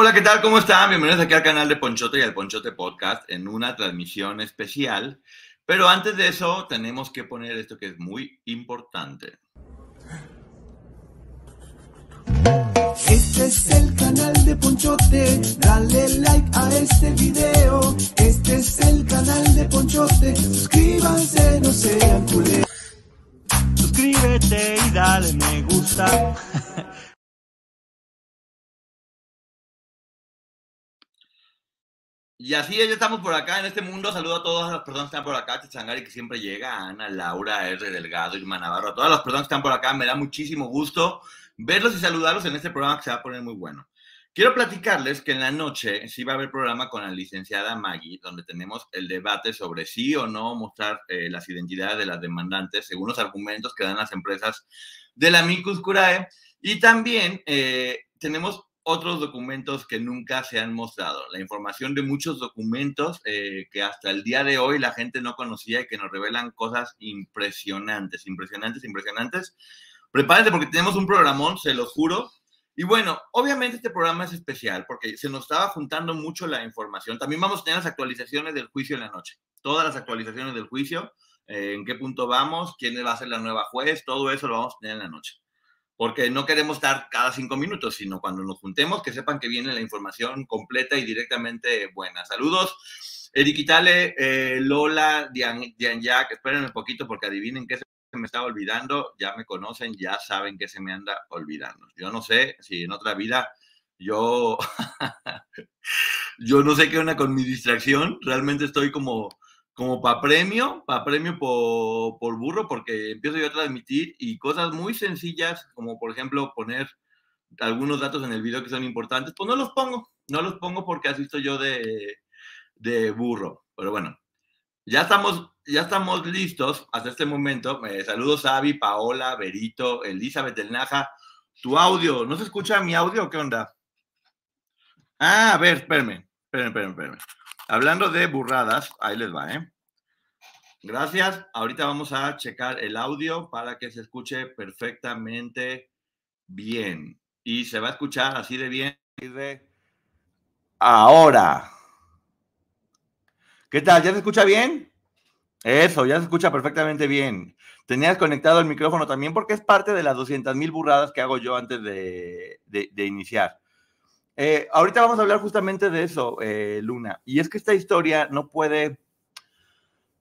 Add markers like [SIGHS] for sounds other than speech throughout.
Hola, ¿qué tal? ¿Cómo están? Bienvenidos aquí al canal de Ponchote y al Ponchote Podcast en una transmisión especial. Pero antes de eso, tenemos que poner esto que es muy importante. Este es el canal de Ponchote, dale like a este video. Este es el canal de Ponchote, suscríbanse, no sean culés. Suscríbete y dale me gusta. [LAUGHS] Y así ya estamos por acá en este mundo. Saludo a todas las personas que están por acá. Changari que siempre llega, Ana, Laura, R. Delgado, Irma Navarro, a todas las personas que están por acá. Me da muchísimo gusto verlos y saludarlos en este programa que se va a poner muy bueno. Quiero platicarles que en la noche sí va a haber programa con la licenciada Maggie, donde tenemos el debate sobre sí o no mostrar eh, las identidades de las demandantes según los argumentos que dan las empresas de la Micus Curae. Y también eh, tenemos otros documentos que nunca se han mostrado, la información de muchos documentos eh, que hasta el día de hoy la gente no conocía y que nos revelan cosas impresionantes, impresionantes, impresionantes. Prepárense porque tenemos un programón, se lo juro. Y bueno, obviamente este programa es especial porque se nos estaba juntando mucho la información. También vamos a tener las actualizaciones del juicio en la noche, todas las actualizaciones del juicio, eh, en qué punto vamos, quién va a ser la nueva juez, todo eso lo vamos a tener en la noche porque no queremos estar cada cinco minutos, sino cuando nos juntemos, que sepan que viene la información completa y directamente buena. Saludos, Eric Itale, eh, Lola, Dian, Dian Jack, espérenme un poquito porque adivinen qué se me estaba olvidando, ya me conocen, ya saben que se me anda olvidando. Yo no sé si en otra vida yo, [LAUGHS] yo no sé qué onda con mi distracción, realmente estoy como como para premio, para premio por, por, burro, porque empiezo yo a transmitir y cosas muy sencillas, como por ejemplo poner algunos datos en el video que son importantes, pues no los pongo, no los pongo porque así estoy yo de, de burro. Pero bueno, ya estamos, ya estamos listos hasta este momento. Eh, saludos a Paola, Berito, Elizabeth del Naja. Tu audio, ¿no se escucha mi audio qué onda? Ah, a ver, espérenme, espérenme, espérenme, espérenme. Hablando de burradas, ahí les va, ¿eh? Gracias. Ahorita vamos a checar el audio para que se escuche perfectamente bien. Y se va a escuchar así de bien. Ahora. ¿Qué tal? ¿Ya se escucha bien? Eso, ya se escucha perfectamente bien. Tenías conectado el micrófono también porque es parte de las 200 mil burradas que hago yo antes de, de iniciar. Eh, ahorita vamos a hablar justamente de eso, eh, Luna. Y es que esta historia no puede,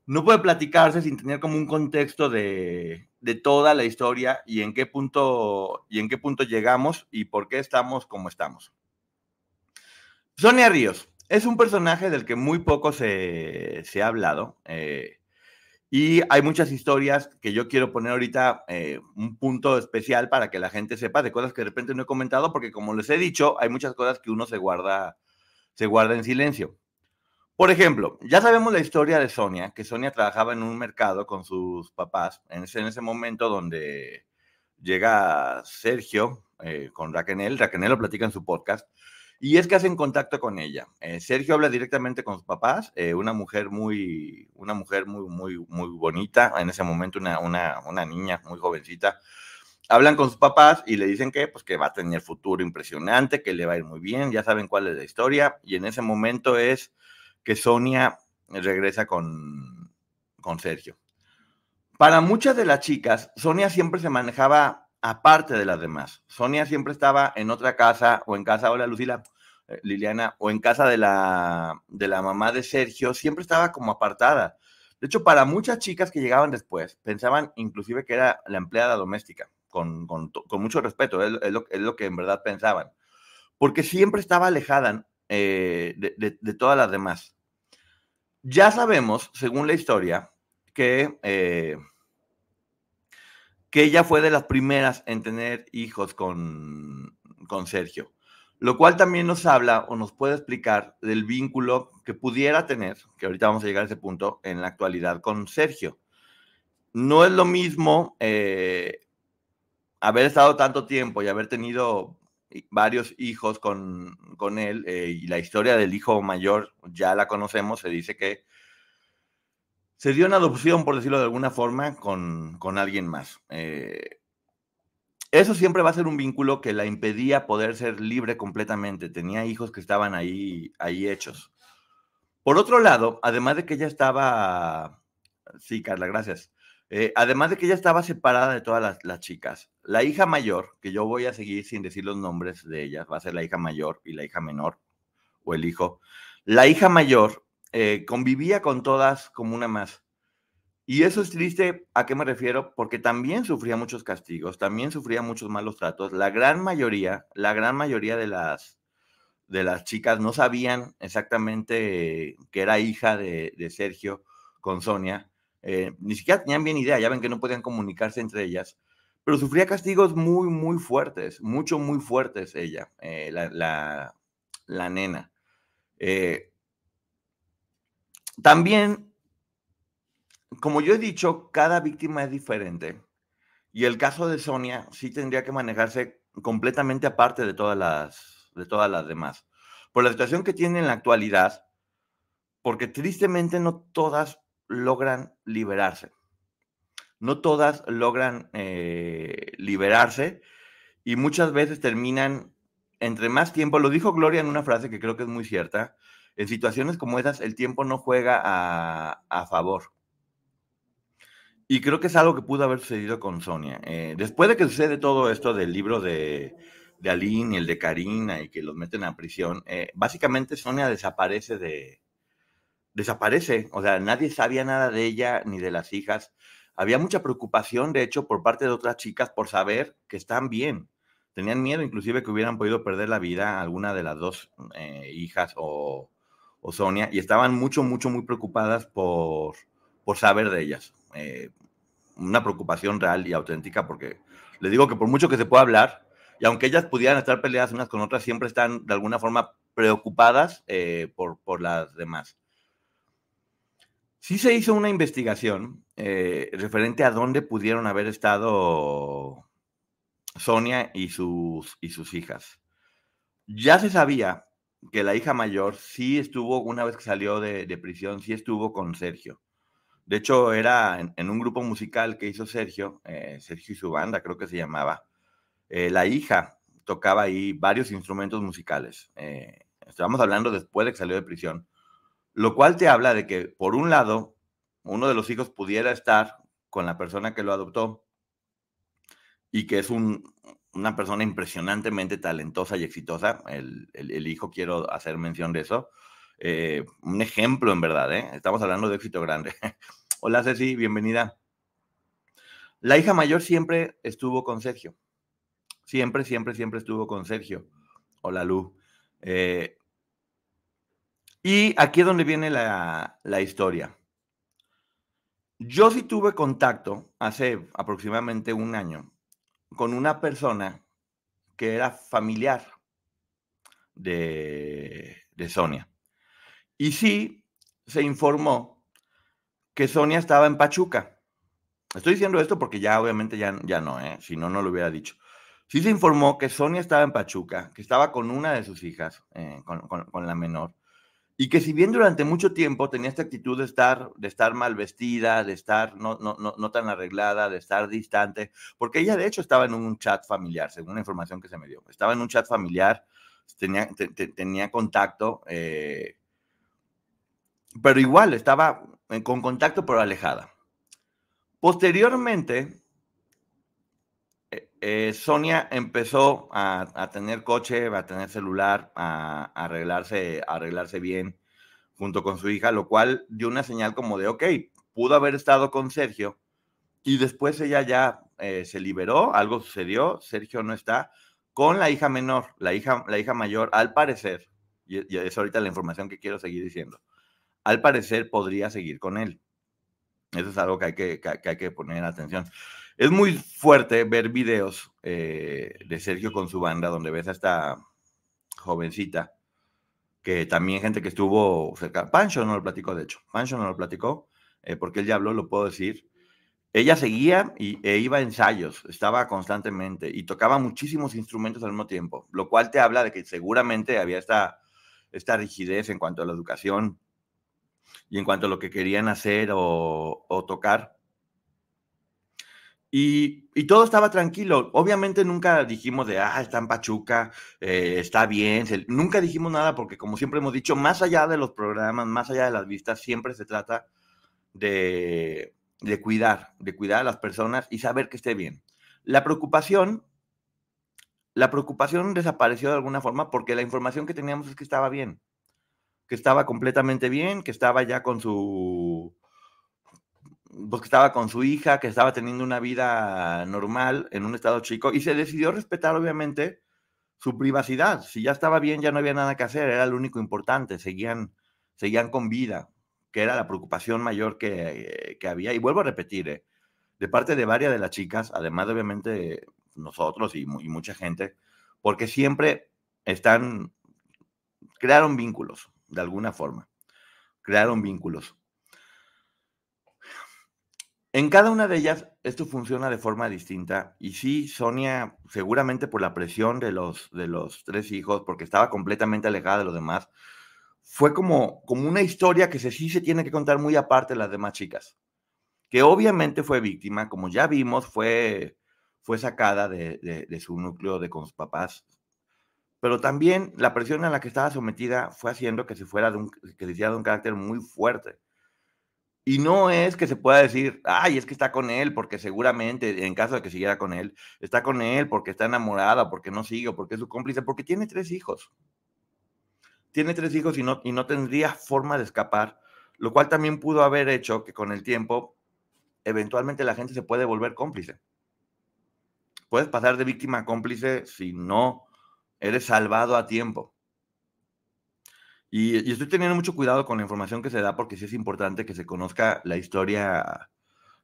no puede platicarse sin tener como un contexto de, de, toda la historia y en qué punto y en qué punto llegamos y por qué estamos como estamos. Sonia Ríos es un personaje del que muy poco se, se ha hablado. Eh, y hay muchas historias que yo quiero poner ahorita eh, un punto especial para que la gente sepa de cosas que de repente no he comentado, porque como les he dicho, hay muchas cosas que uno se guarda, se guarda en silencio. Por ejemplo, ya sabemos la historia de Sonia, que Sonia trabajaba en un mercado con sus papás, en ese, en ese momento donde llega Sergio eh, con Raquel, Raquel lo platica en su podcast, y es que hacen contacto con ella. Eh, Sergio habla directamente con sus papás, eh, una mujer muy, una mujer muy, muy, muy bonita, en ese momento una, una, una, niña muy jovencita. Hablan con sus papás y le dicen que, pues, que va a tener futuro impresionante, que le va a ir muy bien, ya saben cuál es la historia. Y en ese momento es que Sonia regresa con, con Sergio. Para muchas de las chicas, Sonia siempre se manejaba aparte de las demás. Sonia siempre estaba en otra casa o en casa, hola Lucila, eh, Liliana, o en casa de la, de la mamá de Sergio, siempre estaba como apartada. De hecho, para muchas chicas que llegaban después, pensaban inclusive que era la empleada doméstica, con, con, mucho respeto, es, lo, es, lo, que en verdad pensaban, porque siempre estaba alejada eh, de, de, de, todas las demás. Ya sabemos, según la historia, que, eh, que ella fue de las primeras en tener hijos con, con Sergio lo cual también nos habla o nos puede explicar del vínculo que pudiera tener, que ahorita vamos a llegar a ese punto, en la actualidad con Sergio. No es lo mismo eh, haber estado tanto tiempo y haber tenido varios hijos con, con él, eh, y la historia del hijo mayor ya la conocemos, se dice que se dio una adopción, por decirlo de alguna forma, con, con alguien más. Eh, eso siempre va a ser un vínculo que la impedía poder ser libre completamente. Tenía hijos que estaban ahí, ahí hechos. Por otro lado, además de que ella estaba, sí, Carla, gracias. Eh, además de que ella estaba separada de todas las, las, chicas, la hija mayor, que yo voy a seguir sin decir los nombres de ellas, va a ser la hija mayor y la hija menor, o el hijo. La hija mayor eh, convivía con todas como una más. Y eso es triste, ¿a qué me refiero? Porque también sufría muchos castigos, también sufría muchos malos tratos. La gran mayoría, la gran mayoría de las, de las chicas no sabían exactamente que era hija de, de Sergio con Sonia. Eh, ni siquiera tenían bien idea, ya ven que no podían comunicarse entre ellas, pero sufría castigos muy, muy fuertes, mucho, muy fuertes ella, eh, la, la, nena. También como yo he dicho, cada víctima es diferente. Y el caso de Sonia sí tendría que manejarse completamente aparte de todas las, de todas las demás. Por la situación que tiene en la actualidad, porque tristemente no todas logran liberarse. No todas logran eh, liberarse y muchas veces terminan entre más tiempo, lo dijo Gloria en una frase que creo que es muy cierta, en situaciones como esas el tiempo no juega a, a favor. Y creo que es algo que pudo haber sucedido con Sonia. Eh, después de que sucede todo esto del libro de, de Aline y el de Karina y que los meten a prisión, eh, básicamente Sonia desaparece de... Desaparece, o sea, nadie sabía nada de ella ni de las hijas. Había mucha preocupación, de hecho, por parte de otras chicas por saber que están bien. Tenían miedo inclusive que hubieran podido perder la vida alguna de las dos eh, hijas o, o, Sonia y estaban mucho, mucho, muy preocupadas por, por saber de ellas. Eh, una preocupación real y auténtica, porque le digo que por mucho que se pueda hablar, y aunque ellas pudieran estar peleadas unas con otras, siempre están de alguna forma preocupadas eh, por, por, las demás. Sí se hizo una investigación eh, referente a dónde pudieron haber estado Sonia y sus, y sus hijas. Ya se sabía que la hija mayor sí estuvo, una vez que salió de, de prisión, sí estuvo con Sergio. De hecho, era en, un grupo musical que hizo Sergio, eh, Sergio y su banda, creo que se llamaba. Eh, la hija tocaba ahí varios instrumentos musicales. Eh, estábamos hablando después de que salió de prisión. Lo cual te habla de que, por un lado, uno de los hijos pudiera estar con la persona que lo adoptó y que es un, una persona impresionantemente talentosa y exitosa. El, el, hijo, quiero hacer mención de eso. Eh, un ejemplo en verdad, ¿eh? estamos hablando de éxito grande. [LAUGHS] Hola Ceci, bienvenida. La hija mayor siempre estuvo con Sergio. Siempre, siempre, siempre estuvo con Sergio. Hola Lu. Eh, y aquí es donde viene la, la historia. Yo sí tuve contacto hace aproximadamente un año con una persona que era familiar de, de Sonia. Y sí se informó que Sonia estaba en Pachuca. Estoy diciendo esto porque ya obviamente ya, ya no, ¿eh? si no, no lo hubiera dicho. Sí se informó que Sonia estaba en Pachuca, que estaba con una de sus hijas, eh, con, con, con, la menor, y que si bien durante mucho tiempo tenía esta actitud de estar, de estar mal vestida, de estar no, no, no, no tan arreglada, de estar distante, porque ella de hecho estaba en un chat familiar, según la información que se me dio. Estaba en un chat familiar, tenía, te, te, tenía contacto. Eh, pero igual estaba con contacto pero alejada. Posteriormente, eh, Sonia empezó a, tener coche, a tener celular, a, arreglarse, a arreglarse bien junto con su hija, lo cual dio una señal como de, ok, pudo haber estado con Sergio y después ella ya eh, se liberó, algo sucedió, Sergio no está, con la hija menor, la hija, la hija mayor, al parecer, y, y es ahorita la información que quiero seguir diciendo, al parecer podría seguir con él. Eso es algo que hay que, que, hay que poner atención. Es muy fuerte ver videos eh, de Sergio con su banda, donde ves a esta jovencita, que también gente que estuvo cerca. Pancho no lo platicó, de hecho. Pancho no lo platicó, eh, porque él ya habló, lo puedo decir. Ella seguía y, e iba a ensayos, estaba constantemente y tocaba muchísimos instrumentos al mismo tiempo, lo cual te habla de que seguramente había esta, esta rigidez en cuanto a la educación y en cuanto a lo que querían hacer o, tocar. Y, todo estaba tranquilo. Obviamente nunca dijimos de, ah, está en Pachuca, eh, está bien. nunca dijimos nada porque, como siempre hemos dicho, más allá de los programas, más allá de las vistas, siempre se trata de, de cuidar, de cuidar a las personas y saber que esté bien. La preocupación, la preocupación desapareció de alguna forma porque la información que teníamos es que estaba bien que estaba completamente bien, que estaba ya con su, pues que estaba con su hija, que estaba teniendo una vida normal en un estado chico y se decidió respetar obviamente su privacidad. Si ya estaba bien, ya no había nada que hacer, era lo único importante, seguían, seguían con vida, que era la preocupación mayor que, que había. Y vuelvo a repetir, ¿eh? de parte de varias de las chicas, además de obviamente nosotros y, y mucha gente, porque siempre están, crearon vínculos, de alguna forma. Crearon vínculos. En cada una de ellas esto funciona de forma distinta y sí, Sonia, seguramente por la presión de los, de los tres hijos, porque estaba completamente alejada de los demás, fue como, como una historia que se, sí se tiene que contar muy aparte de las demás chicas, que obviamente fue víctima, como ya vimos, fue, fue sacada de, de su núcleo de con sus papás, pero también la presión a la que estaba sometida fue haciendo que se fuera de un, que se de un carácter muy fuerte. Y no es que se pueda decir, ay, es que está con él, porque seguramente, en caso de que siguiera con él, está con él porque está enamorada, porque no sigue, porque es su cómplice, porque tiene tres hijos. Tiene tres hijos y no, y no tendría forma de escapar, lo cual también pudo haber hecho que con el tiempo, eventualmente la gente se puede volver cómplice. Puedes pasar de víctima a cómplice si no eres salvado a tiempo. Y, estoy teniendo mucho cuidado con la información que se da porque sí es importante que se conozca la historia,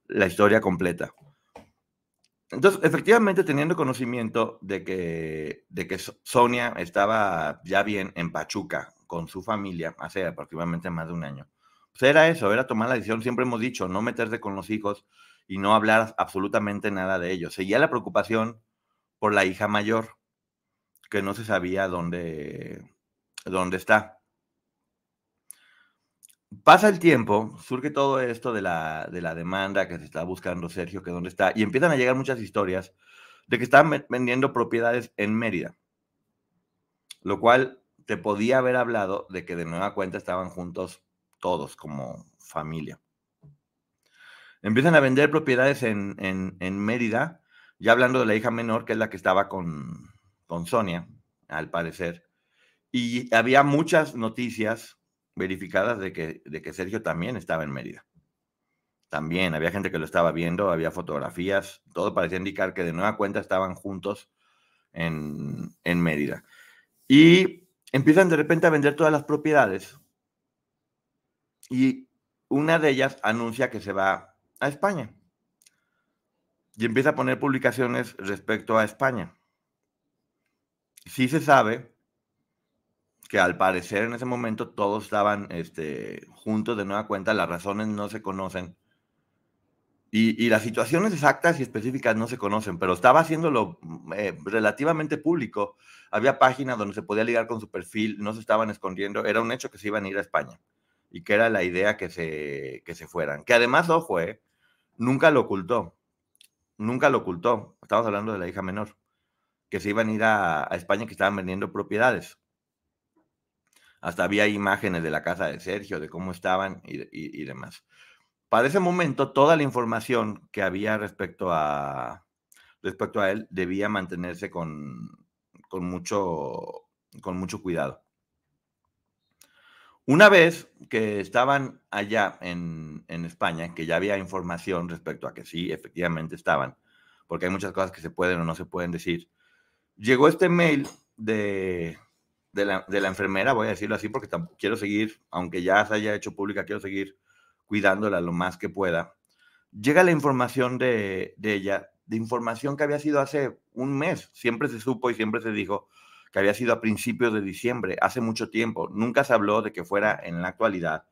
la historia completa. Entonces, efectivamente, teniendo conocimiento de que, de que Sonia estaba ya bien en Pachuca con su familia hace aproximadamente más de un año, pues era eso, era tomar la decisión, siempre hemos dicho, no meterse con los hijos y no hablar absolutamente nada de ellos. Seguía la preocupación por la hija mayor que no se sabía dónde, dónde está. Pasa el tiempo, surge todo esto de la, de la demanda que se está buscando Sergio, que dónde está, y empiezan a llegar muchas historias de que están vendiendo propiedades en Mérida, lo cual te podía haber hablado de que de nueva cuenta estaban juntos todos como familia. Empiezan a vender propiedades en, en, en Mérida, ya hablando de la hija menor, que es la que estaba con, con Sonia, al parecer, y había muchas noticias verificadas de que, de que Sergio también estaba en Mérida. También había gente que lo estaba viendo, había fotografías, todo parecía indicar que de nueva cuenta estaban juntos en, en Mérida. Y empiezan de repente a vender todas las propiedades. Y una de ellas anuncia que se va a España. Y empieza a poner publicaciones respecto a España sí se sabe que al parecer en ese momento todos estaban este, juntos de nueva cuenta, las razones no se conocen. Y, las situaciones exactas y específicas no se conocen, pero estaba haciéndolo mm, eh, relativamente público. Había páginas donde se podía ligar con su perfil, no se estaban escondiendo. Era un hecho que se iban a ir a España y que era la idea que se, que se fueran. Que además, ojo, eh, nunca lo ocultó. Nunca lo ocultó. Estamos hablando de la hija menor que se iban a ir a, España que estaban vendiendo propiedades. Hasta había imágenes de la casa de Sergio, de cómo estaban y, demás. Para ese momento, toda la información que había respecto a respecto a él, debía mantenerse con, con, mucho, con mucho cuidado. Una vez que estaban allá en, en, España, que ya había información respecto a que sí, efectivamente estaban, porque hay muchas cosas que se pueden o no se pueden decir, llegó este mail de, de, la, de la, enfermera, voy a decirlo así, porque quiero seguir, aunque ya se haya hecho pública, quiero seguir cuidándola lo más que pueda. Llega la información de, de ella, de información que había sido hace un mes, siempre se supo y siempre se dijo que había sido a principios de diciembre, hace mucho tiempo. Nunca se habló de que fuera en la actualidad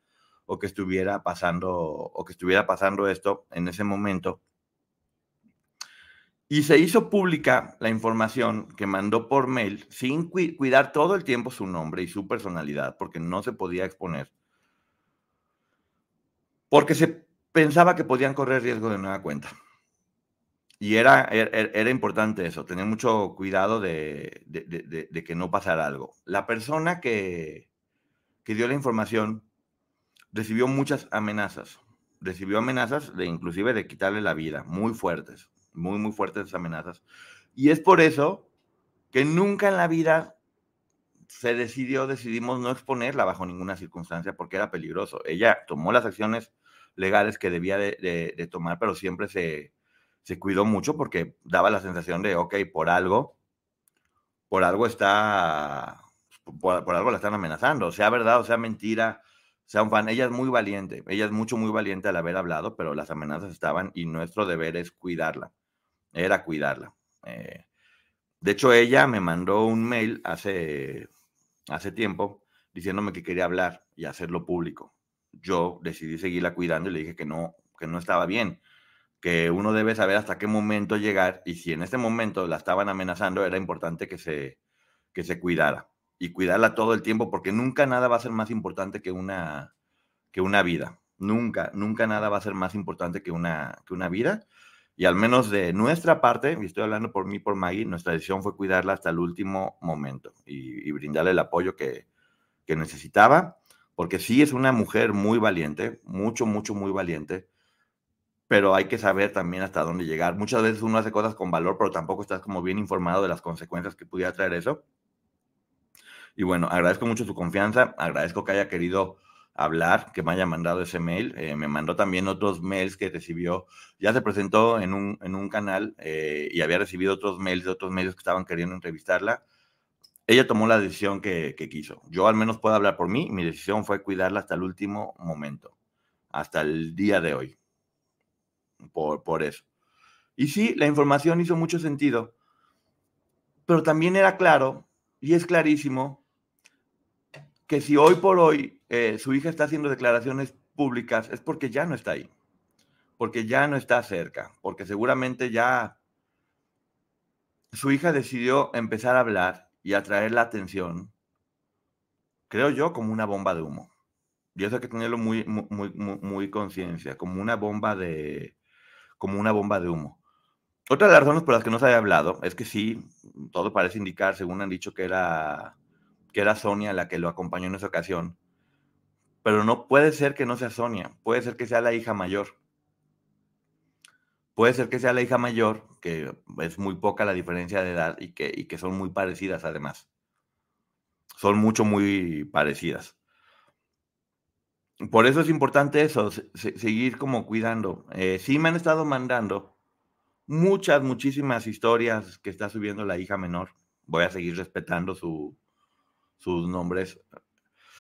o que estuviera pasando o que estuviera pasando esto en ese momento. Y se hizo pública la información que mandó por mail sin cuidar todo el tiempo su nombre y su personalidad, porque no se podía exponer. Porque se pensaba que podían correr riesgo de nueva cuenta. Y era, er, er, era, importante eso, tener mucho cuidado de, de, de, que no pasara algo. La persona que, que dio la información recibió muchas amenazas. Recibió amenazas de inclusive de quitarle la vida, muy fuertes, muy, muy fuertes amenazas. Y es por eso que nunca en la vida se decidió, decidimos no exponerla bajo ninguna circunstancia porque era peligroso. Ella tomó las acciones legales que debía de, tomar, pero siempre se, se cuidó mucho porque daba la sensación de, ok, por algo, por algo está, por, algo la están amenazando, sea verdad o sea mentira, sea un fan. Ella es muy valiente, ella es mucho, muy valiente al haber hablado, pero las amenazas estaban y nuestro deber es cuidarla, era cuidarla. Eh, de hecho, ella me mandó un mail hace, hace tiempo diciéndome que quería hablar y hacerlo público. Yo decidí seguirla cuidando y le dije que no, que no estaba bien que uno debe saber hasta qué momento llegar y si en este momento la estaban amenazando, era importante que se, que se cuidara y cuidarla todo el tiempo porque nunca nada va a ser más importante que una, que una vida. Nunca, nunca nada va a ser más importante que una, que una vida. Y al menos de nuestra parte, y estoy hablando por mí, por Maggie, nuestra decisión fue cuidarla hasta el último momento y, brindarle el apoyo que, que necesitaba, porque sí es una mujer muy valiente, mucho, mucho, muy valiente pero hay que saber también hasta dónde llegar. Muchas veces uno hace cosas con valor, pero tampoco estás como bien informado de las consecuencias que pudiera traer eso. Y bueno, agradezco mucho su confianza, agradezco que haya querido hablar, que me haya mandado ese mail. Eh, me mandó también otros mails que recibió. Ya se presentó en un, en un canal eh, y había recibido otros mails de otros medios que estaban queriendo entrevistarla. Ella tomó la decisión que, que quiso. Yo al menos puedo hablar por mí. Mi decisión fue cuidarla hasta el último momento, hasta el día de hoy por, por eso. Y sí, la información hizo mucho sentido, pero también era claro, y es clarísimo, que si hoy por hoy eh, su hija está haciendo declaraciones públicas es porque ya no está ahí, porque ya no está cerca, porque seguramente ya su hija decidió empezar a hablar y atraer la atención, creo yo, como una bomba de humo. Y eso hay que tenerlo muy, muy, muy, muy conciencia, como una bomba de, como una bomba de humo. Otra de las razones por las que no se había hablado es que sí, todo parece indicar, según han dicho, que era, que era Sonia la que lo acompañó en esa ocasión. Pero no puede ser que no sea Sonia, puede ser que sea la hija mayor. Puede ser que sea la hija mayor, que es muy poca la diferencia de edad y que, y que son muy parecidas además. Son mucho, muy parecidas. Por eso es importante eso, seguir como cuidando. Eh, sí me han estado mandando muchas, muchísimas historias que está subiendo la hija menor. Voy a seguir respetando su, sus nombres.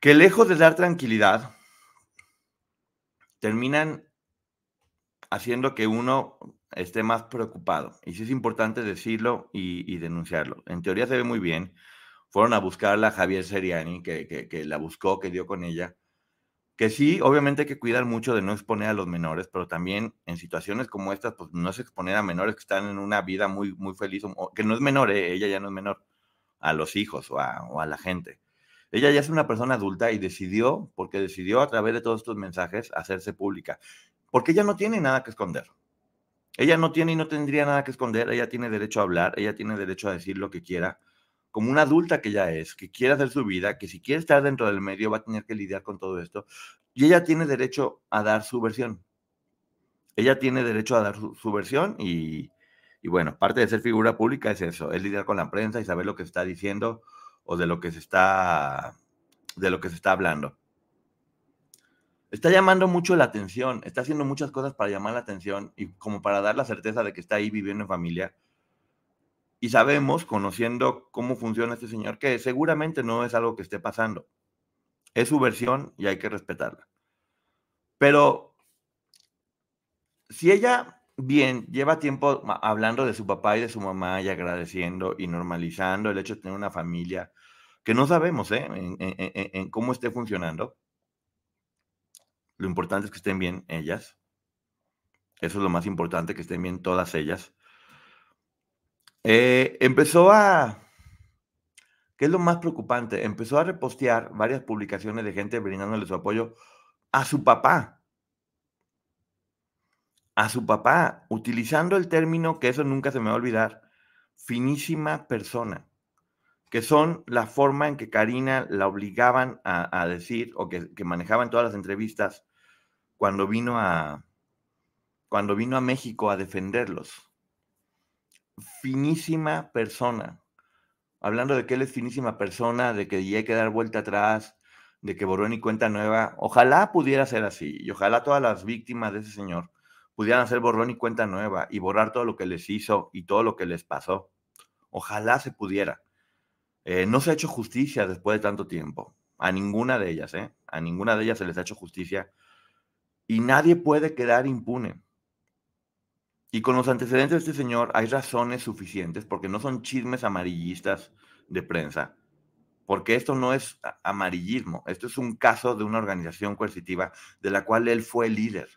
Que lejos de dar tranquilidad, terminan haciendo que uno esté más preocupado. Y sí es importante decirlo y, denunciarlo. En teoría se ve muy bien. Fueron a buscarla Javier Seriani, que, que, la buscó, que dio con ella, que sí, obviamente hay que cuidar mucho de no exponer a los menores, pero también en situaciones como estas, pues no es exponer a menores que están en una vida muy, muy feliz, que no es menor, ¿eh? ella ya no es menor, a los hijos o a, o a la gente. Ella ya es una persona adulta y decidió, porque decidió a través de todos estos mensajes hacerse pública, porque ella no tiene nada que esconder. Ella no tiene y no tendría nada que esconder, ella tiene derecho a hablar, ella tiene derecho a decir lo que quiera, como una adulta que ya es, que quiere hacer su vida, que si quiere estar dentro del medio va a tener que lidiar con todo esto. Y ella tiene derecho a dar su versión. Ella tiene derecho a dar su, versión y, y, bueno, parte de ser figura pública es eso, es lidiar con la prensa y saber lo que está diciendo o de lo que se está, de lo que se está hablando. Está llamando mucho la atención, está haciendo muchas cosas para llamar la atención y como para dar la certeza de que está ahí viviendo en familia y sabemos, conociendo cómo funciona este señor, que seguramente no es algo que esté pasando. Es su versión y hay que respetarla. Pero si ella, bien, lleva tiempo hablando de su papá y de su mamá y agradeciendo y normalizando el hecho de tener una familia, que no sabemos ¿eh? en cómo esté funcionando, lo importante es que estén bien ellas. Eso es lo más importante, que estén bien todas ellas. Eh, empezó a, ¿qué es lo más preocupante? Empezó a repostear varias publicaciones de gente brindándole su apoyo a su papá. A su papá, utilizando el término, que eso nunca se me va a olvidar, finísima persona, que son la forma en que Karina la obligaban a, decir, o que, manejaban todas las entrevistas cuando vino a, cuando vino a México a defenderlos finísima persona. Hablando de que él es finísima persona, de que hay que dar vuelta atrás, de que borró ni cuenta nueva. Ojalá pudiera ser así y ojalá todas las víctimas de ese señor pudieran hacer borrón y cuenta nueva y borrar todo lo que les hizo y todo lo que les pasó. Ojalá se pudiera. Eh, no se ha hecho justicia después de tanto tiempo. A ninguna de ellas, ¿eh? A ninguna de ellas se les ha hecho justicia. Y nadie puede quedar impune. Y con los antecedentes de este señor hay razones suficientes, porque no son chismes amarillistas de prensa, porque esto no es amarillismo, esto es un caso de una organización coercitiva de la cual él fue líder,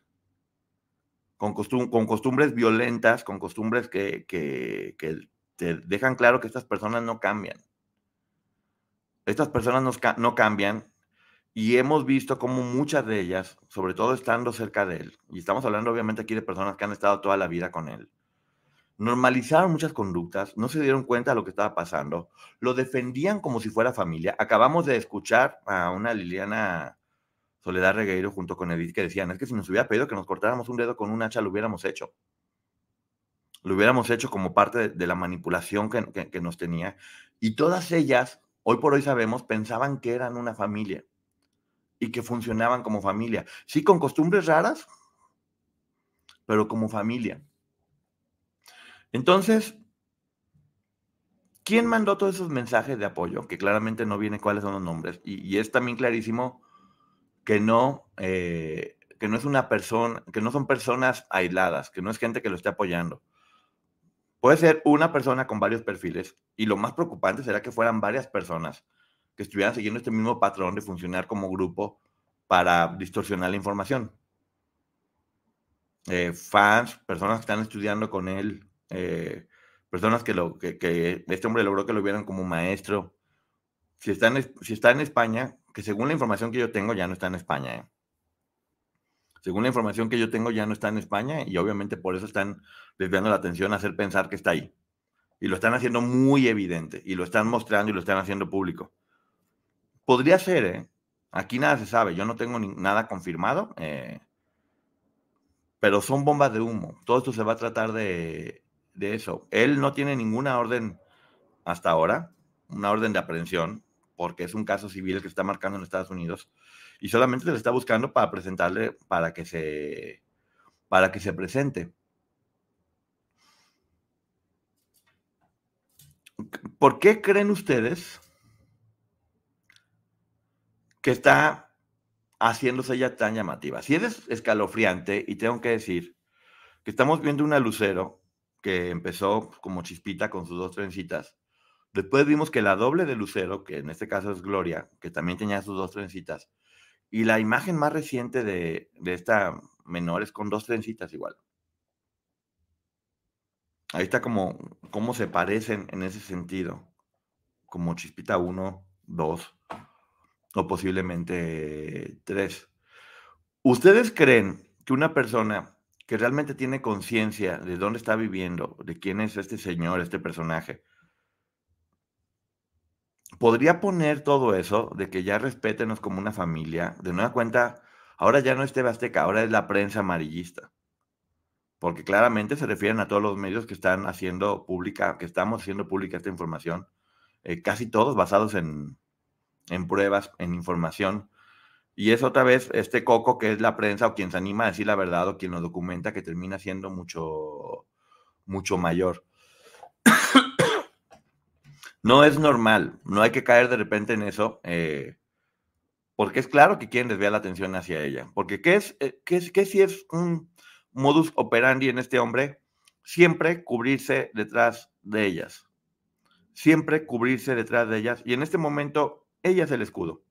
con, costumbres violentas, con costumbres que, que, que, te dejan claro que estas personas no cambian. Estas personas no, cambian y hemos visto cómo muchas de ellas, sobre todo estando cerca de él, y estamos hablando obviamente aquí de personas que han estado toda la vida con él, normalizaron muchas conductas, no se dieron cuenta de lo que estaba pasando, lo defendían como si fuera familia. Acabamos de escuchar a una Liliana Soledad Regueiro junto con Edith que decían, es que si nos hubiera pedido que nos cortáramos un dedo con un hacha, lo hubiéramos hecho. Lo hubiéramos hecho como parte de, la manipulación que nos tenía. Y todas ellas, hoy por hoy sabemos, pensaban que eran una familia y que funcionaban como familia. Sí, con costumbres raras, pero como familia. Entonces, ¿quién mandó todos esos mensajes de apoyo? Que claramente no viene cuáles son los nombres. Y, es también clarísimo que no, eh, que no es una persona, que no son personas aisladas, que no es gente que lo esté apoyando. Puede ser una persona con varios perfiles y lo más preocupante será que fueran varias personas que estuvieran siguiendo este mismo patrón de funcionar como grupo para distorsionar la información. Eh, fans, personas que están estudiando con él, eh, personas que, lo, que, este hombre logró que lo vieran como maestro. Si está, en, España, que según la información que yo tengo ya no está en España. ¿eh? Según la información que yo tengo ya no está en España y obviamente por eso están desviando la atención a hacer pensar que está ahí. Y lo están haciendo muy evidente y lo están mostrando y lo están haciendo público. Podría ser, ¿eh? Aquí nada se sabe, yo no tengo nada confirmado, eh, pero son bombas de humo. Todo esto se va a tratar de, de, eso. Él no tiene ninguna orden hasta ahora, una orden de aprehensión, porque es un caso civil que está marcando en Estados Unidos, y solamente le está buscando para presentarle, para que se, para que se presente. ¿Por qué creen ustedes que está haciéndose ya tan llamativa. Si es escalofriante, y tengo que decir que estamos viendo una lucero que empezó como chispita con sus dos trencitas. Después vimos que la doble de lucero, que en este caso es Gloria, que también tenía sus dos trencitas, Y la imagen más reciente de, de esta menor es con dos trencitas igual. Ahí está como cómo se parecen en ese sentido. Como Chispita 1, 2 o posiblemente 3. ¿Ustedes creen que una persona que realmente tiene conciencia de dónde está viviendo, de quién es este señor, este personaje, podría poner todo eso de que ya respétenos como una familia, de nueva cuenta, ahora ya no es TV Azteca, ahora es la prensa amarillista. Porque claramente se refieren a todos los medios que están haciendo pública, que estamos haciendo pública esta información, eh, casi todos basados en, en pruebas, en información. Y es otra vez este coco que es la prensa o quien se anima a decir la verdad o quien lo documenta que termina siendo mucho, mucho mayor. No es normal, no hay que caer de repente en eso, eh, porque es claro que quieren desviar la atención hacia ella. Porque ¿qué es, eh, qué es, qué si es un modus operandi en este hombre? Siempre cubrirse detrás de ellas. Siempre cubrirse detrás de ellas. Y en este momento, ella es el escudo.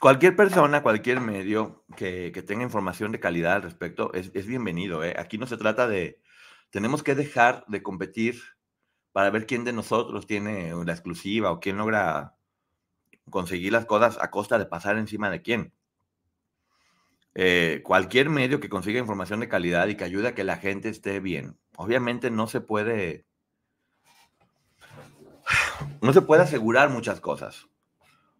Cualquier persona, cualquier medio que, tenga información de calidad al respecto es, bienvenido. ¿eh? Aquí no se trata de, tenemos que dejar de competir para ver quién de nosotros tiene la exclusiva o quién logra conseguir las cosas a costa de pasar encima de quién. Eh, cualquier medio que consiga información de calidad y que ayude a que la gente esté bien, obviamente no se puede, [SIGHS] no se puede asegurar muchas cosas.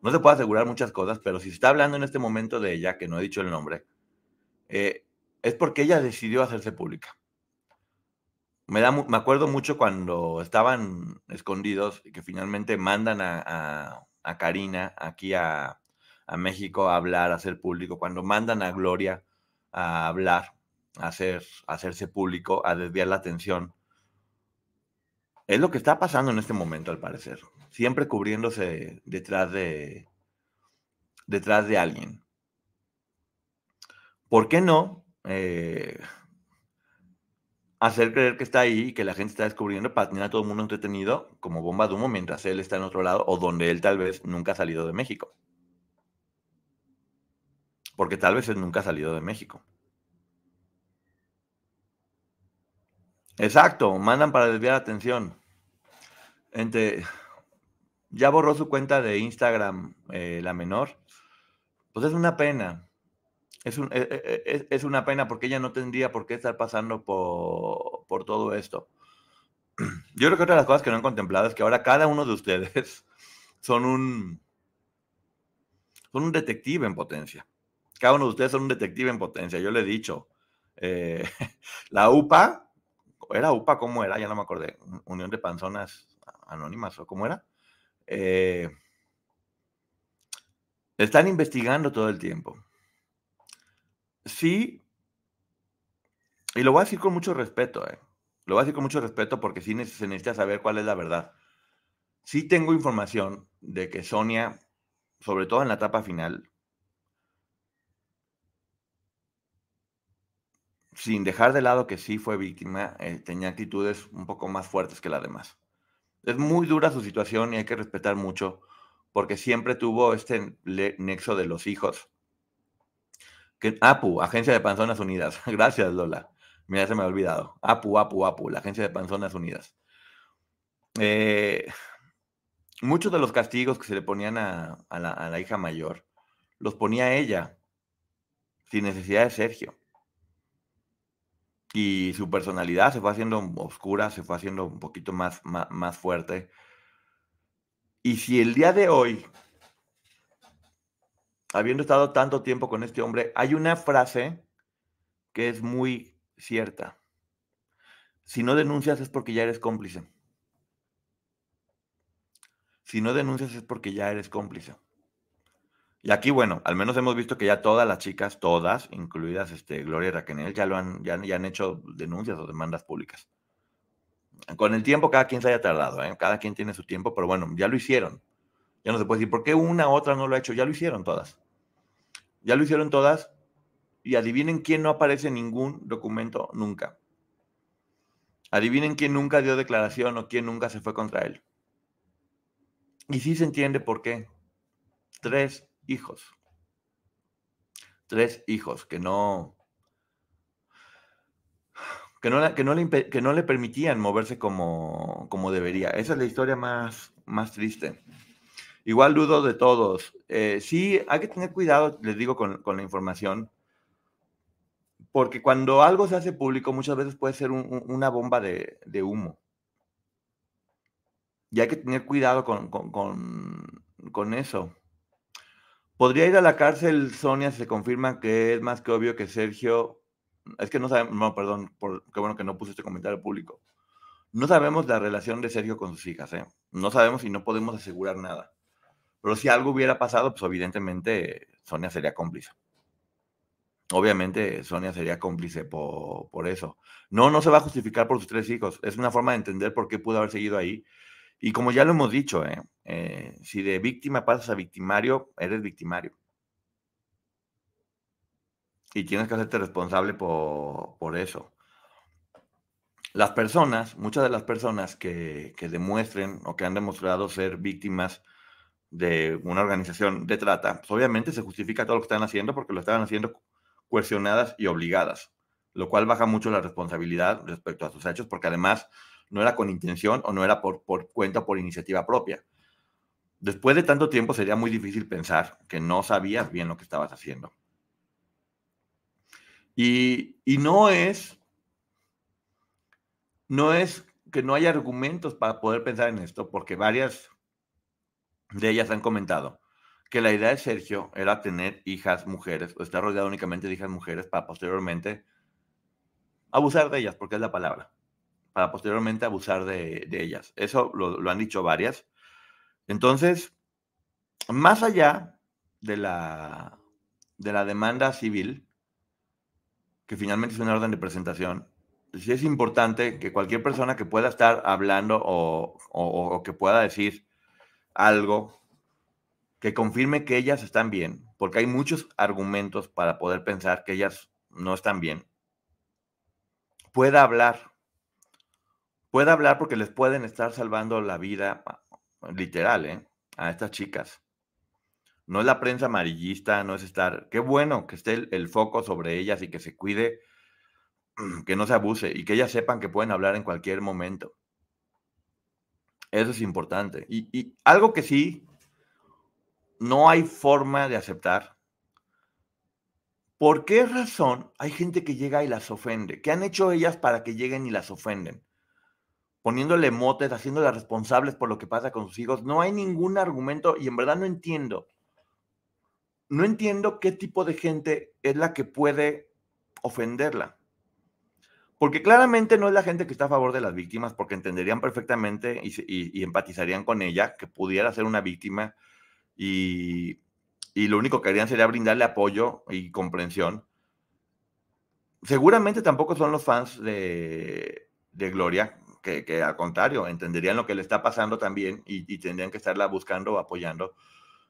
No se puede asegurar muchas cosas, pero si está hablando en este momento de ella, que no he dicho el nombre, eh, es porque ella decidió hacerse pública. Me, da, me acuerdo mucho cuando estaban escondidos y que finalmente mandan a, Karina aquí a, México a hablar, a hacer público, cuando mandan a Gloria a hablar, a, a hacerse público, a desviar la atención. Es lo que está pasando en este momento, al parecer siempre cubriéndose detrás de, detrás de alguien. ¿Por qué no eh, hacer creer que está ahí y que la gente está descubriendo para tener a todo el mundo entretenido como bomba de humo mientras él está en otro lado o donde él tal vez nunca ha salido de México? Porque tal vez él nunca ha salido de México. Exacto, mandan para desviar atención. Entre, ya borró su cuenta de Instagram, eh, la menor. Pues es una pena. Es, e, e, e, es, una pena porque ella no tendría por qué estar pasando por, por todo esto. [CLEARS THROAT] Yo creo que otra de las cosas que no han contemplado es que ahora cada uno de ustedes [LAUGHS] son un, son un detective en potencia. Cada uno de ustedes son un detective en potencia. Yo le he dicho, eh, [LAUGHS] la UPA, ¿era UPA cómo era? Ya no me acordé. Unión de Panzonas Anónimas o cómo era. Eh, están investigando todo el tiempo. Sí, y lo voy a decir con mucho respeto, eh. Lo voy a decir con mucho respeto porque sí se necesita saber cuál es la verdad. Sí tengo información de que Sonia, sobre todo en la etapa final, sin dejar de lado que sí fue víctima, eh, tenía actitudes un poco más fuertes que las demás. Es muy dura su situación y hay que respetar mucho, porque siempre tuvo este nexo de los hijos. Que, APU, Agencia de Panzonas Unidas. [LAUGHS] Gracias, Lola. Mira, se me ha olvidado. APU, APU, APU, la Agencia de Panzonas Unidas. Eh, muchos de los castigos que se le ponían a, la, a la hija mayor, los ponía ella, sin necesidad de Sergio y su personalidad se fue haciendo oscura, se fue haciendo un poquito más, más, fuerte. Y si el día de hoy, habiendo estado tanto tiempo con este hombre, hay una frase que es muy cierta. Si no denuncias es porque ya eres cómplice. Si no denuncias es porque ya eres cómplice. Y aquí, bueno, al menos hemos visto que ya todas las chicas, todas, incluidas este, Gloria y Raquel, ya lo han, ya, han hecho denuncias o demandas públicas. Con el tiempo, cada quien se haya tardado, ¿eh? cada quien tiene su tiempo, pero bueno, ya lo hicieron. Ya no se puede decir, ¿por qué una otra no lo ha hecho? Ya lo hicieron todas. Ya lo hicieron todas y adivinen quién no aparece en ningún documento nunca. Adivinen quién nunca dio declaración o quién nunca se fue contra él. Y sí se entiende por qué. Tres hijos. Tres hijos que no, que no, que no, le, que no le permitían moverse como, como debería. Esa es la historia más, más triste. Igual dudo de todos. Eh, sí, hay que tener cuidado, les digo, con, la información, porque cuando algo se hace público muchas veces puede ser un, una bomba de, humo. Y hay que tener cuidado con, eso. ¿Podría ir a la cárcel Sonia si se confirma que es más que obvio que Sergio... Es que no sabemos, no, perdón, por, qué bueno que no puse este comentario público. No sabemos la relación de Sergio con sus hijas, ¿eh? No sabemos y no podemos asegurar nada. Pero si algo hubiera pasado, pues evidentemente Sonia sería cómplice. Obviamente Sonia sería cómplice por, por, eso. No, no se va a justificar por sus tres hijos. Es una forma de entender por qué pudo haber seguido ahí. Y como ya lo hemos dicho, ¿eh? Eh, si de víctima pasas a victimario, eres victimario. Y tienes que hacerte responsable por, por eso. Las personas, muchas de las personas que, que demuestren o que han demostrado ser víctimas de una organización de trata, pues obviamente se justifica todo lo que están haciendo porque lo estaban haciendo coercionadas y obligadas, lo cual baja mucho la responsabilidad respecto a sus hechos porque además no era con intención o no era por, por cuenta por iniciativa propia. Después de tanto tiempo sería muy difícil pensar que no sabías bien lo que estabas haciendo. Y, y no es, no es que no haya argumentos para poder pensar en esto, porque varias de ellas han comentado que la idea de Sergio era tener hijas mujeres, o estar rodeado únicamente de hijas mujeres para posteriormente abusar de ellas, porque es la palabra, para posteriormente abusar de, de ellas. Eso lo, lo, han dicho varias. Entonces, más allá de la, de la demanda civil, que finalmente es una orden de presentación, sí es importante que cualquier persona que pueda estar hablando o, o, o que pueda decir, algo que confirme que ellas están bien, porque hay muchos argumentos para poder pensar que ellas no están bien, pueda hablar. Puede hablar porque les pueden estar salvando la vida, literal, ¿eh? a estas chicas. No es la prensa amarillista, no es estar. Qué bueno que esté el, el, foco sobre ellas y que se cuide, [CLEARS THROAT] que no se abuse y que ellas sepan que pueden hablar en cualquier momento. Eso es importante. Y, algo que sí no hay forma de aceptar. ¿Por qué razón hay gente que llega y las ofende? ¿Qué han hecho ellas para que lleguen y las ofenden? Poniéndole motes, haciéndolas responsables por lo que pasa con sus hijos. No hay ningún argumento y en verdad no entiendo. No entiendo qué tipo de gente es la que puede ofenderla. Porque claramente no es la gente que está a favor de las víctimas, porque entenderían perfectamente y, y, empatizarían con ella, que pudiera ser una víctima y, y, lo único que harían sería brindarle apoyo y comprensión. Seguramente tampoco son los fans de, de Gloria, que, que, al contrario, entenderían lo que le está pasando también y, y tendrían que estarla buscando o apoyando.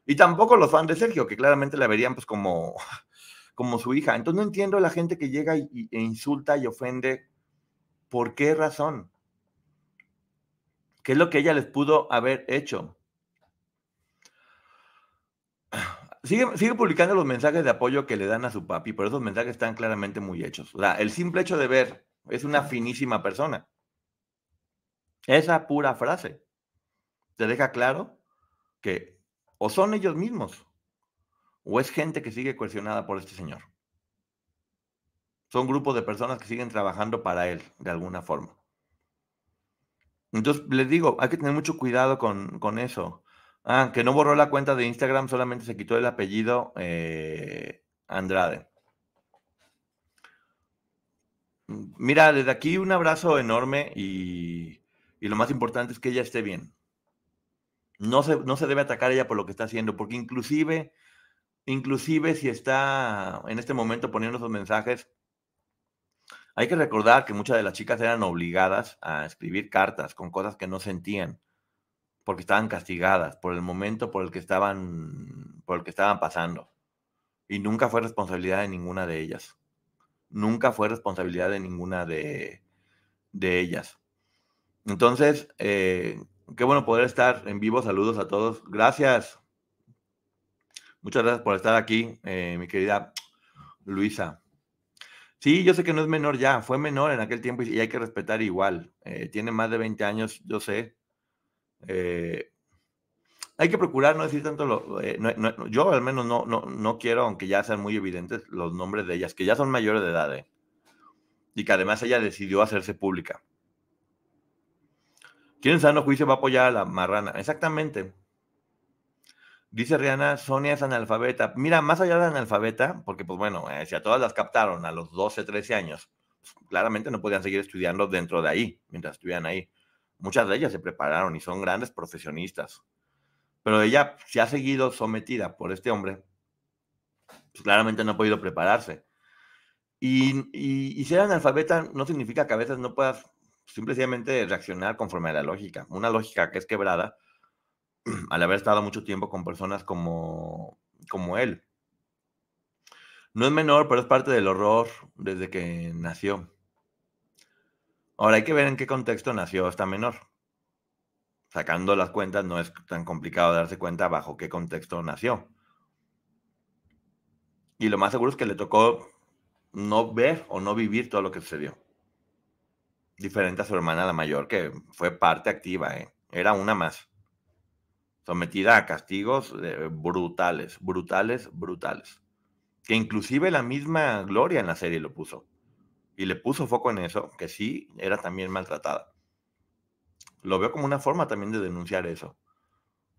Y tampoco los fans de Sergio, que claramente la verían pues como como su hija. Entonces no entiendo la gente que llega y, e insulta y ofende. ¿Por qué razón? ¿Qué es lo que ella les pudo haber hecho? [SIGHS] Sigue, sigue, publicando los mensajes de apoyo que le dan a su papi, pero esos mensajes están claramente muy hechos. O sea, el simple hecho de ver es una finísima persona. Esa pura frase te deja claro que o son ellos mismos o es gente que sigue coercionada por este señor. Son grupos de personas que siguen trabajando para él de alguna forma. Entonces, les digo, hay que tener mucho cuidado con, con eso. Ah, que no borró la cuenta de Instagram, solamente se quitó el apellido eh, Andrade. Mira, desde aquí un abrazo enorme y, y, lo más importante es que ella esté bien. No se, no se debe atacar a ella por lo que está haciendo, porque inclusive Inclusive si está en este momento poniendo esos mensajes, hay que recordar que muchas de las chicas eran obligadas a escribir cartas con cosas que no sentían, porque estaban castigadas por el momento por el que estaban, por el que estaban pasando. Y nunca fue responsabilidad de ninguna de ellas. Nunca fue responsabilidad de ninguna de, de ellas. Entonces, eh, Qué bueno poder estar en vivo. Saludos a todos. Gracias. Muchas gracias por estar aquí, eh, mi querida Luisa. Sí, yo sé que no es menor ya, fue menor en aquel tiempo y hay que respetar igual. Eh, tiene más de 20 años, yo sé. Eh, hay que procurar no decir tanto lo. yo al menos no, no, no quiero, aunque ya sean muy evidentes los nombres de ellas, que ya son mayores de edad, y que además ella decidió hacerse pública. ¿Quién sano juicio va a apoyar a la marrana? Exactamente. Dice Rihanna, Sonia es analfabeta. Mira, más allá de analfabeta, porque pues bueno, eh, si a todas las captaron a los 12, 13 años, pues, claramente no podían seguir estudiando dentro de ahí, mientras estuvieran ahí. Muchas de ellas se prepararon y son grandes profesionistas. Pero ella se ha seguido sometida por este hombre, pues claramente no ha podido prepararse. Y, y ser analfabeta no significa que a veces no puedas simplemente reaccionar conforme a la lógica. Una lógica que es quebrada [CLEARS THROAT] al haber estado mucho tiempo con personas como, como él. No es menor, pero es parte del horror desde que nació. Ahora hay que ver en qué contexto nació esta menor. Sacando las cuentas, no es tan complicado darse cuenta bajo qué contexto nació. Y lo más seguro es que le tocó no ver o no vivir todo lo que sucedió. Diferente a su hermana la mayor, que fue parte activa, ¿eh? era una más sometida a castigos eh, brutales, brutales, brutales. Que inclusive la misma Gloria en la serie lo puso. Y le puso foco en eso, que sí, era también maltratada. Lo veo como una forma también de denunciar eso.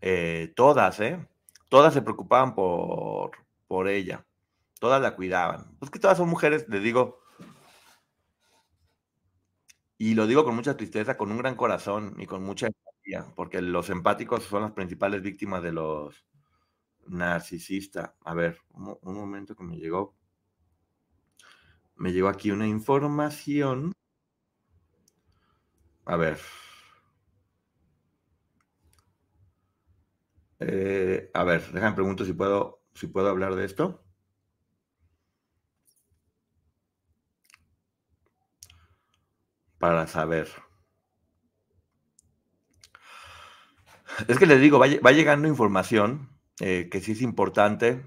Eh, todas, ¿eh? Todas se preocupaban por, por ella. Todas la cuidaban. Pues que todas son mujeres, les digo, y lo digo con mucha tristeza, con un gran corazón y con mucha porque los empáticos son las principales víctimas de los narcisistas. A ver, un, momento que me llegó. Me llegó aquí una información. A ver. Eh, a ver, déjame pregunto si puedo, si puedo hablar de esto. Para saber. Es que les digo, va, llegando información eh, que sí es importante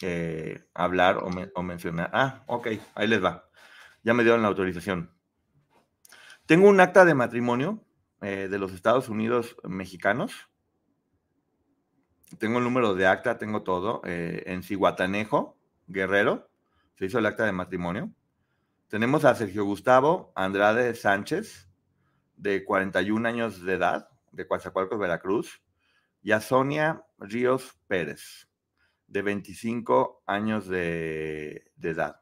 eh, hablar o, mencionar. Ah, ok, ahí les va. Ya me dieron la autorización. Tengo un acta de matrimonio eh, de los Estados Unidos mexicanos. Tengo el número de acta, tengo todo. en Cihuatanejo, Guerrero, se hizo el acta de matrimonio. Tenemos a Sergio Gustavo Andrade Sánchez, de 41 años de edad de Coatzacoalcos, Veracruz, y a Sonia Ríos Pérez, de 25 años de, edad.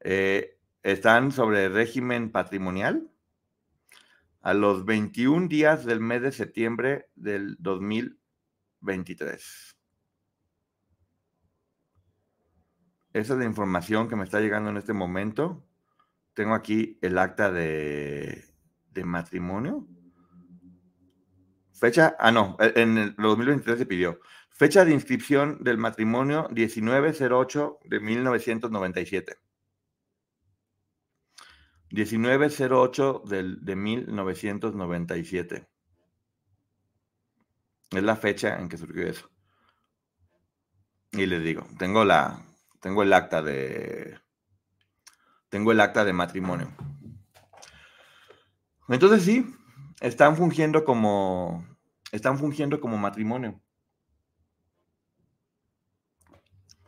Eh, están sobre régimen patrimonial a los 21 días del mes de septiembre del 2023. Esa es la información que me está llegando en este momento. Tengo aquí el acta de, de matrimonio. Fecha, ah, no, e, en el 2023 se pidió. Fecha de inscripción del matrimonio 1908 de 1997. 1908 del, de 1997. Es la fecha en que surgió eso. Y les digo, tengo la, tengo el acta de, tengo el acta de matrimonio. Entonces sí, están fungiendo como, están fungiendo como matrimonio.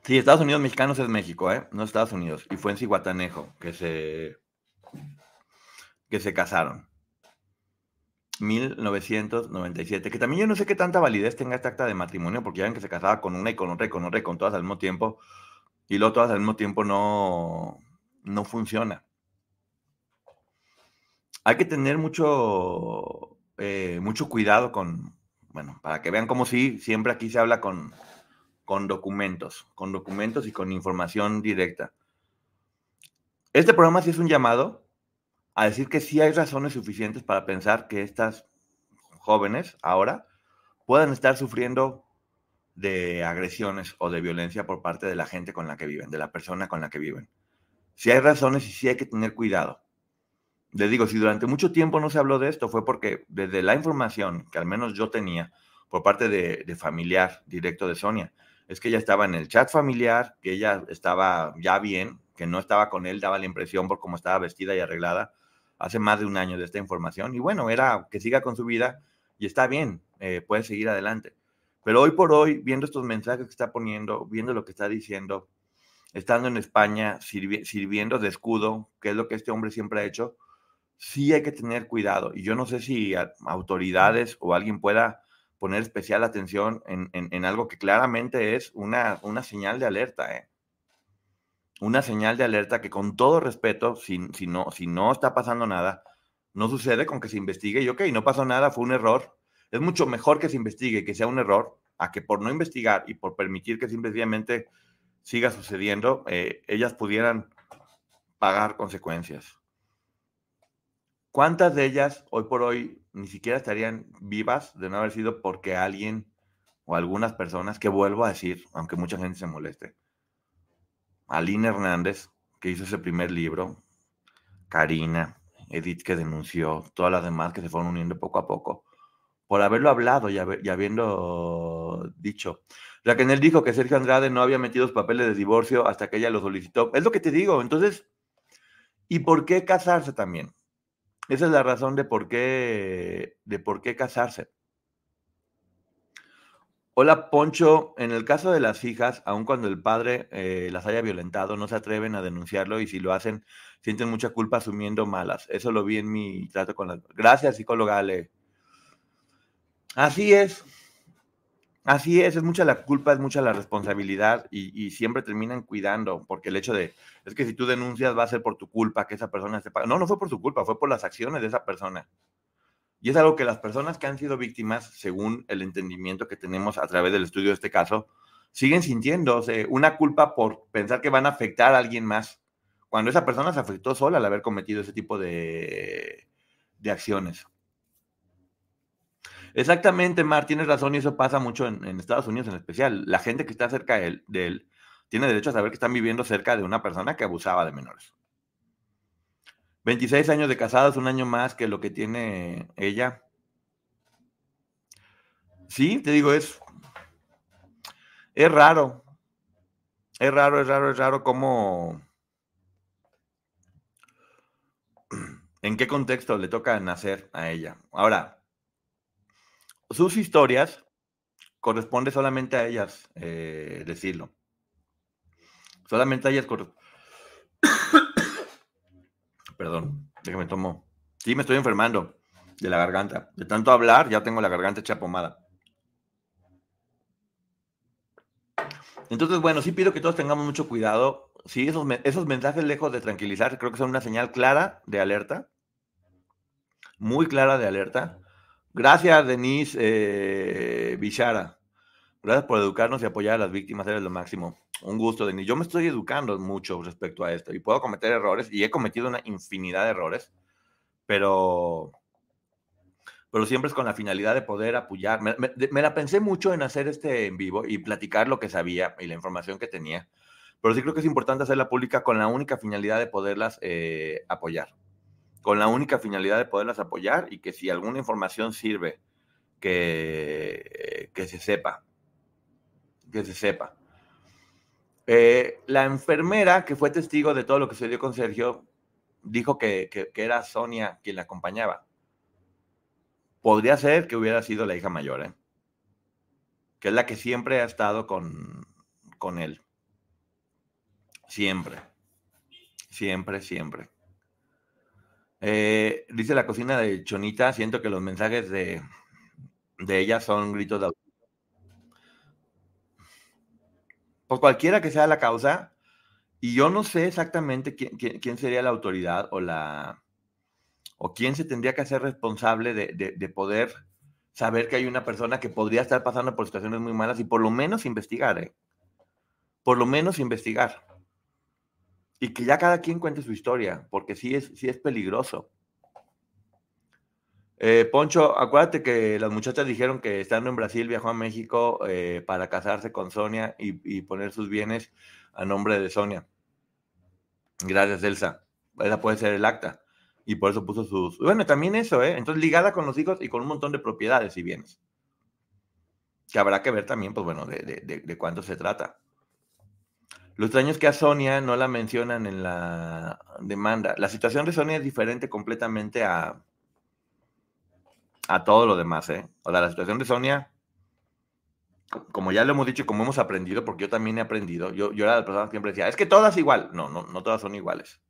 Sí, Estados Unidos mexicanos es México, ¿eh? No Estados Unidos. Y fue en Ciguatanejo que se, que se casaron. 1997. Que también yo no sé qué tanta validez tenga esta acta de matrimonio, porque ya ven que se casaba con una y con otra y con otra y con todas al mismo tiempo. Y luego todas al mismo tiempo no, no funciona hay que tener mucho, eh, mucho cuidado con, bueno, para que vean cómo sí, siempre aquí se habla con, con documentos, con documentos y con información directa. Este programa sí es un llamado a decir que sí hay razones suficientes para pensar que estas jóvenes ahora puedan estar sufriendo de agresiones o de violencia por parte de la gente con la que viven, de la persona con la que viven. Sí hay razones y sí hay que tener cuidado les digo, si durante mucho tiempo no se habló de esto, fue porque desde la información que al menos yo tenía por parte de, de familiar directo de Sonia, es que ella estaba en el chat familiar, que ella estaba ya bien, que no estaba con él, daba la impresión por cómo estaba vestida y arreglada hace más de un año de esta información. Y bueno, era que siga con su vida y está bien, eh, puede seguir adelante. Pero hoy por hoy, viendo estos mensajes que está poniendo, viendo lo que está diciendo, estando en España, sirviendo de escudo, que es lo que este hombre siempre ha hecho, sí hay que tener cuidado. Y yo no sé si autoridades o alguien pueda poner especial atención en, algo que claramente es una, una señal de alerta. ¿eh? Una señal de alerta que con todo respeto, si, si, no, si no está pasando nada, no sucede con que se investigue y ok, no pasó nada, fue un error. Es mucho mejor que se investigue, que sea un error, a que por no investigar y por permitir que simplemente siga sucediendo, eh, ellas pudieran pagar consecuencias. ¿Cuántas de ellas hoy por hoy ni siquiera estarían vivas de no haber sido porque alguien o algunas personas, que vuelvo a decir, aunque mucha gente se moleste, Aline Hernández, que hizo ese primer libro, Karina, Edith que denunció, todas las demás que se fueron uniendo poco a poco, por haberlo hablado y, habiendo dicho. él dijo que Sergio Andrade no había metido los papeles de divorcio hasta que ella lo solicitó. Es lo que te digo. Entonces, ¿y por qué casarse también? Esa es la razón de por qué, de por qué casarse. Hola, Poncho. En el caso de las hijas, aun cuando el padre eh, las haya violentado, no se atreven a denunciarlo y si lo hacen, sienten mucha culpa asumiendo malas. Eso lo vi en mi trato con las... Gracias, psicóloga Ale. Así es. Así es, es mucha la culpa, es mucha la responsabilidad y, siempre terminan cuidando, porque el hecho de, es que si tú denuncias va a ser por tu culpa que esa persona se. No, no fue por su culpa, fue por las acciones de esa persona. Y es algo que las personas que han sido víctimas, según el entendimiento que tenemos a través del estudio de este caso, siguen sintiéndose una culpa por pensar que van a afectar a alguien más, cuando esa persona se afectó sola al haber cometido ese tipo de acciones. Exactamente, Mar, tienes razón y eso pasa mucho en, Estados Unidos en especial. La gente que está cerca de él, tiene derecho a saber que están viviendo cerca de una persona que abusaba de menores. 26 años de casados, un año más que lo que tiene ella. Sí, te digo, es, es raro. Es raro, es raro, es raro cómo... [CLEARS THROAT] ¿En qué contexto le toca nacer a ella? Ahora, sus historias corresponde solamente a ellas eh, decirlo. Solamente a ellas corresponde. [COUGHS] Perdón, déjame tomo. Sí, me estoy enfermando de la garganta. De tanto hablar, ya tengo la garganta hecha pomada. Entonces, bueno, sí pido que todos tengamos mucho cuidado. Sí, esos, esos mensajes, lejos de tranquilizar, creo que son una señal clara de alerta. Muy clara de alerta Gracias, Denise eh, Bichara. Gracias por educarnos y apoyar a las víctimas, eres lo máximo. Un gusto, Denise. Yo me estoy educando mucho respecto a esto y puedo cometer errores y he cometido una infinidad de errores, pero, pero siempre es con la finalidad de poder apoyar. Me, la pensé mucho en hacer este en vivo y platicar lo que sabía y la información que tenía, pero sí creo que es importante hacerla pública con la única finalidad de poderlas eh, apoyar con la única finalidad de poderlas apoyar y que si alguna información sirve, que, que se sepa, que se sepa. Eh, la enfermera que fue testigo de todo lo que se dio con Sergio dijo que, era Sonia quien la acompañaba. Podría ser que hubiera sido la hija mayor, ¿eh? que es la que siempre ha estado con, con él. Siempre, siempre, siempre. Eh, dice la cocina de Chonita, siento que los mensajes de, de ella son gritos de. Por cualquiera que sea la causa, y yo no sé exactamente quién, sería la autoridad o la o quién se tendría que hacer responsable de, de, poder saber que hay una persona que podría estar pasando por situaciones muy malas y por lo menos investigar, ¿eh? Por lo menos investigar y que ya cada quien cuente su historia, porque sí es, sí es peligroso. Eh, Poncho, acuérdate que las muchachas dijeron que estando en Brasil viajó a México eh, para casarse con Sonia y, poner sus bienes a nombre de Sonia. Gracias, Elsa. Esa puede ser el acta. Y por eso puso sus... Bueno, también eso, ¿eh? Entonces ligada con los hijos y con un montón de propiedades y bienes. Que habrá que ver también, pues bueno, de, de, de cuánto se trata. Lo extraño es que a Sonia no la mencionan en la demanda. La situación de Sonia es diferente completamente a, a todo lo demás, ¿eh? O sea, la situación de Sonia, como ya lo hemos dicho y como hemos aprendido, porque yo también he aprendido, yo, yo era la persona que siempre decía, es que todas igual. No, no, no todas son iguales.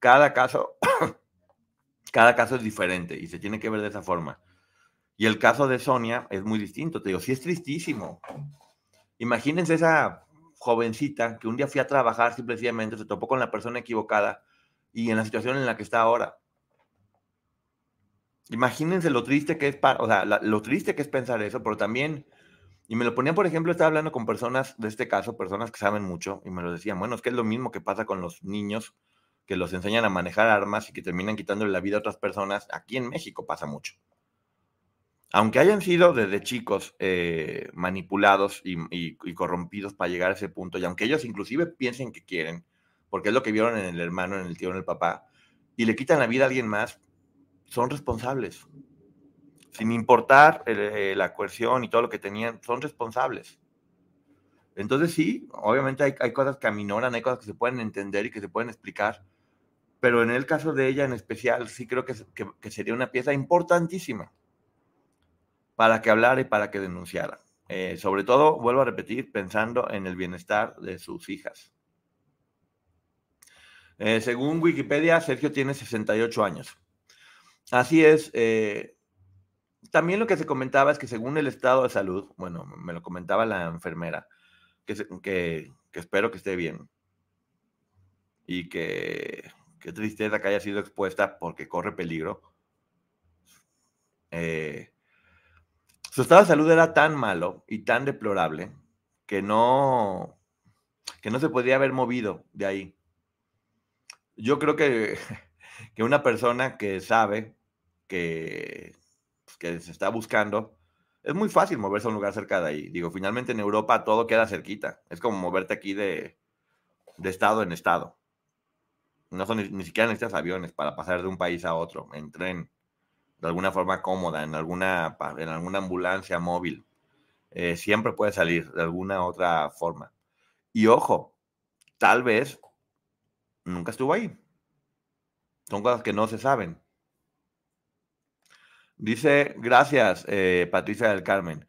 Cada caso, [COUGHS] cada caso es diferente y se tiene que ver de esa forma. Y el caso de Sonia es muy distinto. Te digo, sí es tristísimo. Imagínense esa jovencita que un día fui a trabajar simplemente, se topó con la persona equivocada y en la situación en la que está ahora. Imagínense lo triste que es, o sea, lo triste que es pensar eso, pero también, y me lo ponían, por ejemplo, estaba hablando con personas de este caso, personas que saben mucho, y me lo decían, bueno, es que es lo mismo que pasa con los niños que los enseñan a manejar armas y que terminan quitándole la vida a otras personas. Aquí en México pasa mucho aunque hayan sido desde chicos eh, manipulados y, corrompidos para llegar a ese punto, y aunque ellos inclusive piensen que quieren, porque es lo que vieron en el hermano, en el tío, en el papá, y le quitan la vida a alguien más, son responsables. Sin importar eh, la coerción y todo lo que tenían, son responsables. Entonces sí, obviamente hay, cosas que aminoran, hay cosas que se pueden entender y que se pueden explicar, pero en el caso de ella en especial, sí creo que sería una pieza importantísima para que hablara y para que denunciara. Eh, sobre todo, vuelvo a repetir, pensando en el bienestar de sus hijas. Eh, según Wikipedia, Sergio tiene 68 años. Así es. Eh, también lo que se comentaba es que según el estado de salud, bueno, me lo comentaba la enfermera, que, que, espero que esté bien y que qué tristeza que haya sido expuesta porque corre peligro. Eh, su estado de salud era tan malo y tan deplorable que no, que no se podía haber movido de ahí. Yo creo que, [LAUGHS] que una persona que sabe que, pues, que se está buscando, es muy fácil moverse a un lugar cerca de ahí. Digo, finalmente en Europa todo queda cerquita. Es como moverte aquí de, de estado en estado. No son ni, siquiera necesitas aviones para pasar de un país a otro en tren de alguna forma cómoda, en alguna, en alguna ambulancia móvil. Eh, siempre puede salir de alguna otra forma. Y ojo, tal vez nunca estuvo ahí. Son cosas que no se saben. Dice, gracias, eh, Patricia del Carmen.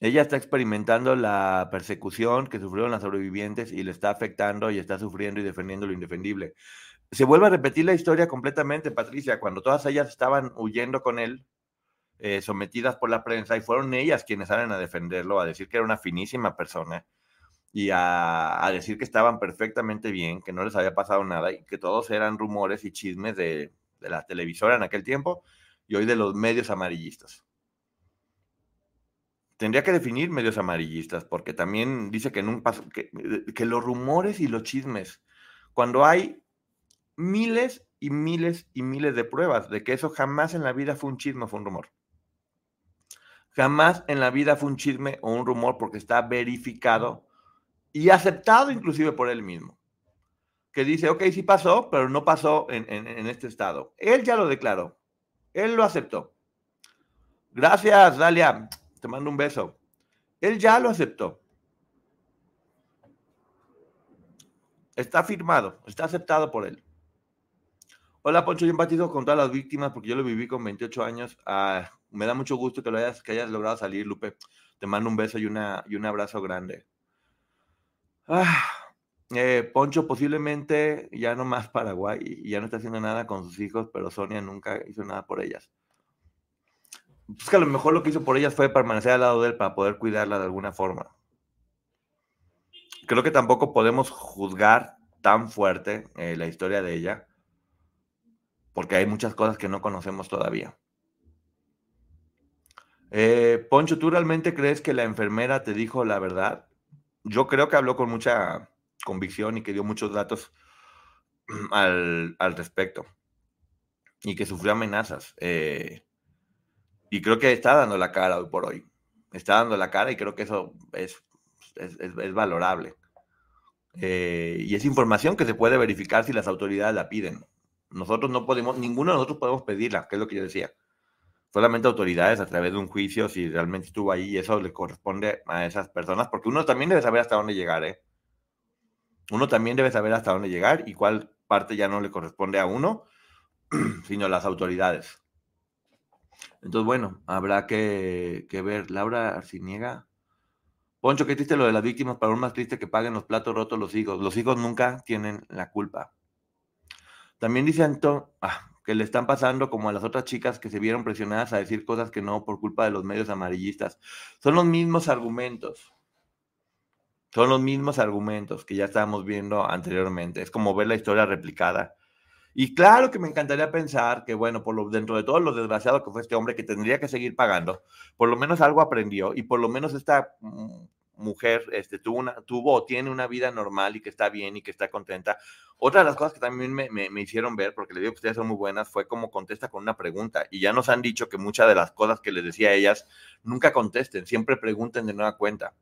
Ella está experimentando la persecución que sufrieron las sobrevivientes y le está afectando y está sufriendo y defendiendo lo indefendible se vuelve a repetir la historia completamente, Patricia, cuando todas ellas estaban huyendo con él, eh, sometidas por la prensa, y fueron ellas quienes salen a defenderlo, a decir que era una finísima persona y a, decir que estaban perfectamente bien, que no les había pasado nada y que todos eran rumores y chismes de, la televisora en aquel tiempo y hoy de los medios amarillistas. Tendría que definir medios amarillistas, porque también dice que los rumores y los chismes, cuando hay miles y miles y miles de pruebas de que eso jamás en la vida fue un chisme, fue un rumor. Jamás en la vida fue un chisme o un rumor porque está verificado y aceptado inclusive por él mismo. Que dice, ok, sí pasó, pero no pasó en, en este estado. Él ya lo declaró. Él lo aceptó. Gracias, Dalia. Te mando un beso. Él ya lo aceptó. Está firmado, está aceptado por él. Hola, Poncho, yo empatizo con todas las víctimas porque yo lo viví con 28 años. Ah, me da mucho gusto que lo hayas, que hayas logrado salir, Lupe. Te mando un beso y, una, y un abrazo grande. Ah, eh, Poncho posiblemente ya no más Paraguay y ya no está haciendo nada con sus hijos, pero Sonia nunca hizo nada por ellas. Pues que a lo mejor lo que hizo por ellas fue permanecer al lado de él para poder cuidarla de alguna forma. Creo que tampoco podemos juzgar tan fuerte eh, la historia de ella porque hay muchas cosas que no conocemos todavía. Eh, Poncho, ¿tú realmente crees que la enfermera te dijo la verdad? Yo creo que habló con mucha convicción y que dio muchos datos [CLEARS THROAT] al, respecto y que sufrió amenazas. Eh, y creo que está dando la cara hoy por hoy. Está dando la cara y creo que eso es, es, valorable. Eh, y es información que se puede verificar si las autoridades la piden. Nosotros no podemos, ninguno de nosotros podemos pedirla, que es lo que yo decía. Solamente autoridades a través de un juicio, si realmente estuvo ahí, y eso le corresponde a esas personas, porque uno también debe saber hasta dónde llegar, ¿eh? Uno también debe saber hasta dónde llegar y cuál parte ya no le corresponde a uno, [CLEARS THROAT] sino a las autoridades. Entonces, bueno, habrá que, que ver. Laura Arciniega. Poncho, qué triste lo de las víctimas, para un más triste que paguen los platos rotos los hijos. Los hijos nunca tienen la culpa. También dice Anto ah, que le están pasando como a las otras chicas que se vieron presionadas a decir cosas que no por culpa de los medios amarillistas. Son los mismos argumentos. Son los mismos argumentos que ya estábamos viendo anteriormente. Es como ver la historia replicada. Y claro que me encantaría pensar que, bueno, por lo, dentro de todo lo desgraciado que fue este hombre que tendría que seguir pagando, por lo menos algo aprendió y por lo menos esta mm, mujer este, tuvo, una, tuvo tiene una vida normal y que está bien y que está contenta. Otra de las cosas que también me, me, hicieron ver, porque le digo que ustedes son muy buenas, fue como contesta con una pregunta. Y ya nos han dicho que muchas de las cosas que les decía a ellas nunca contesten, siempre pregunten de nueva cuenta.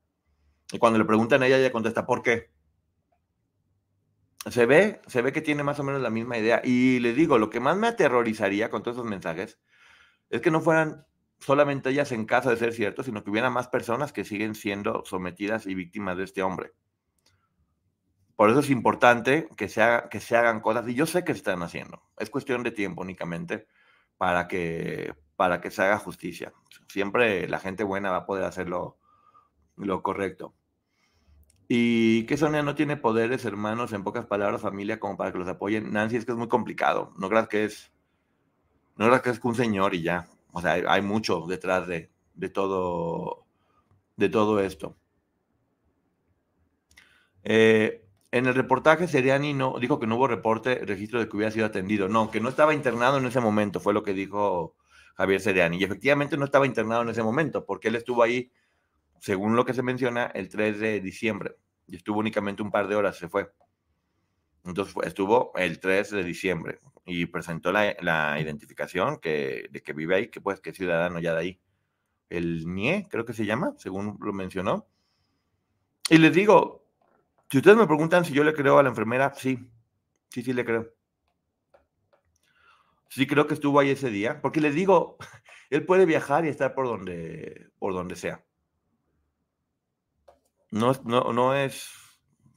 Y cuando le preguntan a ella, ella contesta, ¿por qué? se ve, se ve que tiene más o menos la misma idea. Y les digo, lo que más me aterrorizaría con todos esos mensajes es que no fueran solamente ellas en caso de ser cierto, sino que hubiera más personas que siguen siendo sometidas y víctimas de este hombre. Por eso es importante que se, que se hagan cosas, y yo sé que se están haciendo. Es cuestión de tiempo únicamente para que, para que se haga justicia. Siempre la gente buena va a poder hacer lo correcto. Y que Sonia no tiene poderes, hermanos, en pocas palabras, familia, como para que los apoyen. Nancy, es que es muy complicado. No creas que es, no creas que es un señor y ya. O sea, hay, mucho detrás de, de, todo, de todo esto. Eh, en el reportaje, Seriani no, dijo que no hubo reporte, registro de que hubiera sido atendido. No, que no estaba internado en ese momento, fue lo que dijo Javier Seriani. Y efectivamente no estaba internado en ese momento, porque él estuvo ahí según lo que se menciona, el 3 de diciembre. Y estuvo únicamente un par de horas, se fue. Entonces estuvo el 3 de diciembre y presentó la, identificación que, de que vive ahí, que pues que es ciudadano ya de ahí. El NIE, creo que se llama, según lo mencionó. Y les digo, si ustedes me preguntan si yo le creo a la enfermera, sí, sí, sí le creo. Sí creo que estuvo ahí ese día, porque les digo, [LAUGHS] él puede viajar y estar por donde, por donde sea. No, no, no es,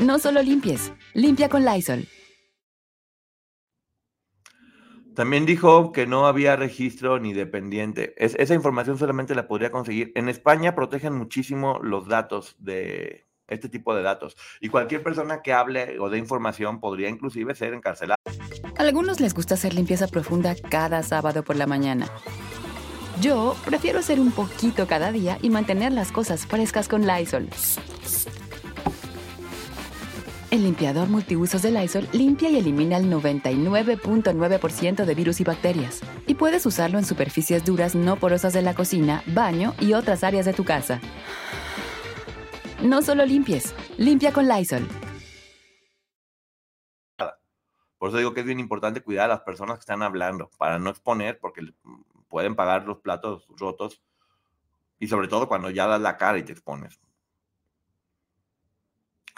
No solo limpies, limpia con Lysol. También dijo que no había registro ni dependiente. esa información solamente la podría conseguir. En España protegen muchísimo los datos de, este tipo de datos. Y cualquier persona que hable o dé información podría inclusive ser encarcelada. A algunos les gusta hacer limpieza profunda cada sábado por la mañana. Yo prefiero hacer un poquito cada día y mantener las cosas frescas con Lysol. El limpiador multiusos de Lysol limpia y elimina el 99.9% de virus y bacterias. Y puedes usarlo en superficies duras no porosas de la cocina, baño y otras áreas de tu casa. No solo limpies, limpia con Lysol. Por eso digo que es bien importante cuidar a las personas que están hablando, para no exponer, porque pueden pagar los platos rotos y sobre todo cuando ya das la cara y te expones.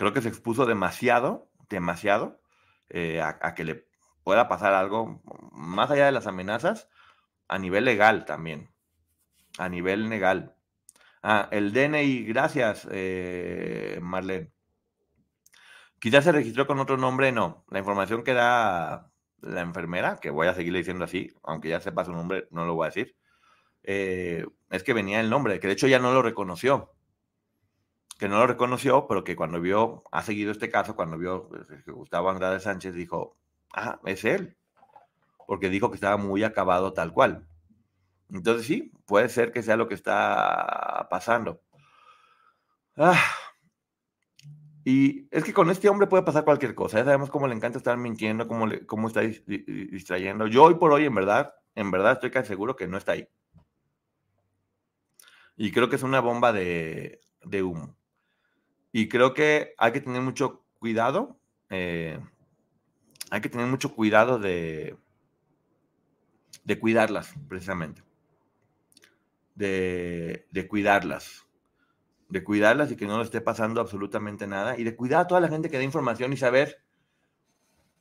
Creo que se expuso demasiado, demasiado, eh, a, que le pueda pasar algo más allá de las amenazas, a nivel legal también, a nivel legal. Ah, el DNI, gracias, eh, Marlene. Quizás se registró con otro nombre, no. La información que da la enfermera, que voy a seguirle diciendo así, aunque ya sepa su nombre, no lo voy a decir, eh, es que venía el nombre, que de hecho ya no lo reconoció. Que no lo reconoció, pero que cuando vio, ha seguido este caso, cuando vio pues, que Gustavo Andrade Sánchez dijo, ah, es él, porque dijo que estaba muy acabado tal cual. Entonces sí, puede ser que sea lo que está pasando. Ah, Y es que con este hombre puede pasar cualquier cosa. Ya sabemos cómo le encanta estar mintiendo, cómo, cómo está distrayendo. Yo hoy por hoy, en verdad, en verdad estoy casi seguro que no está ahí. Y creo que es una bomba de, humo. Y creo que hay que tener mucho cuidado. Eh, hay que tener mucho cuidado de, de cuidarlas, precisamente. De, de cuidarlas de cuidarlas y que no le esté pasando absolutamente nada y de cuidar a toda la gente que da información y saber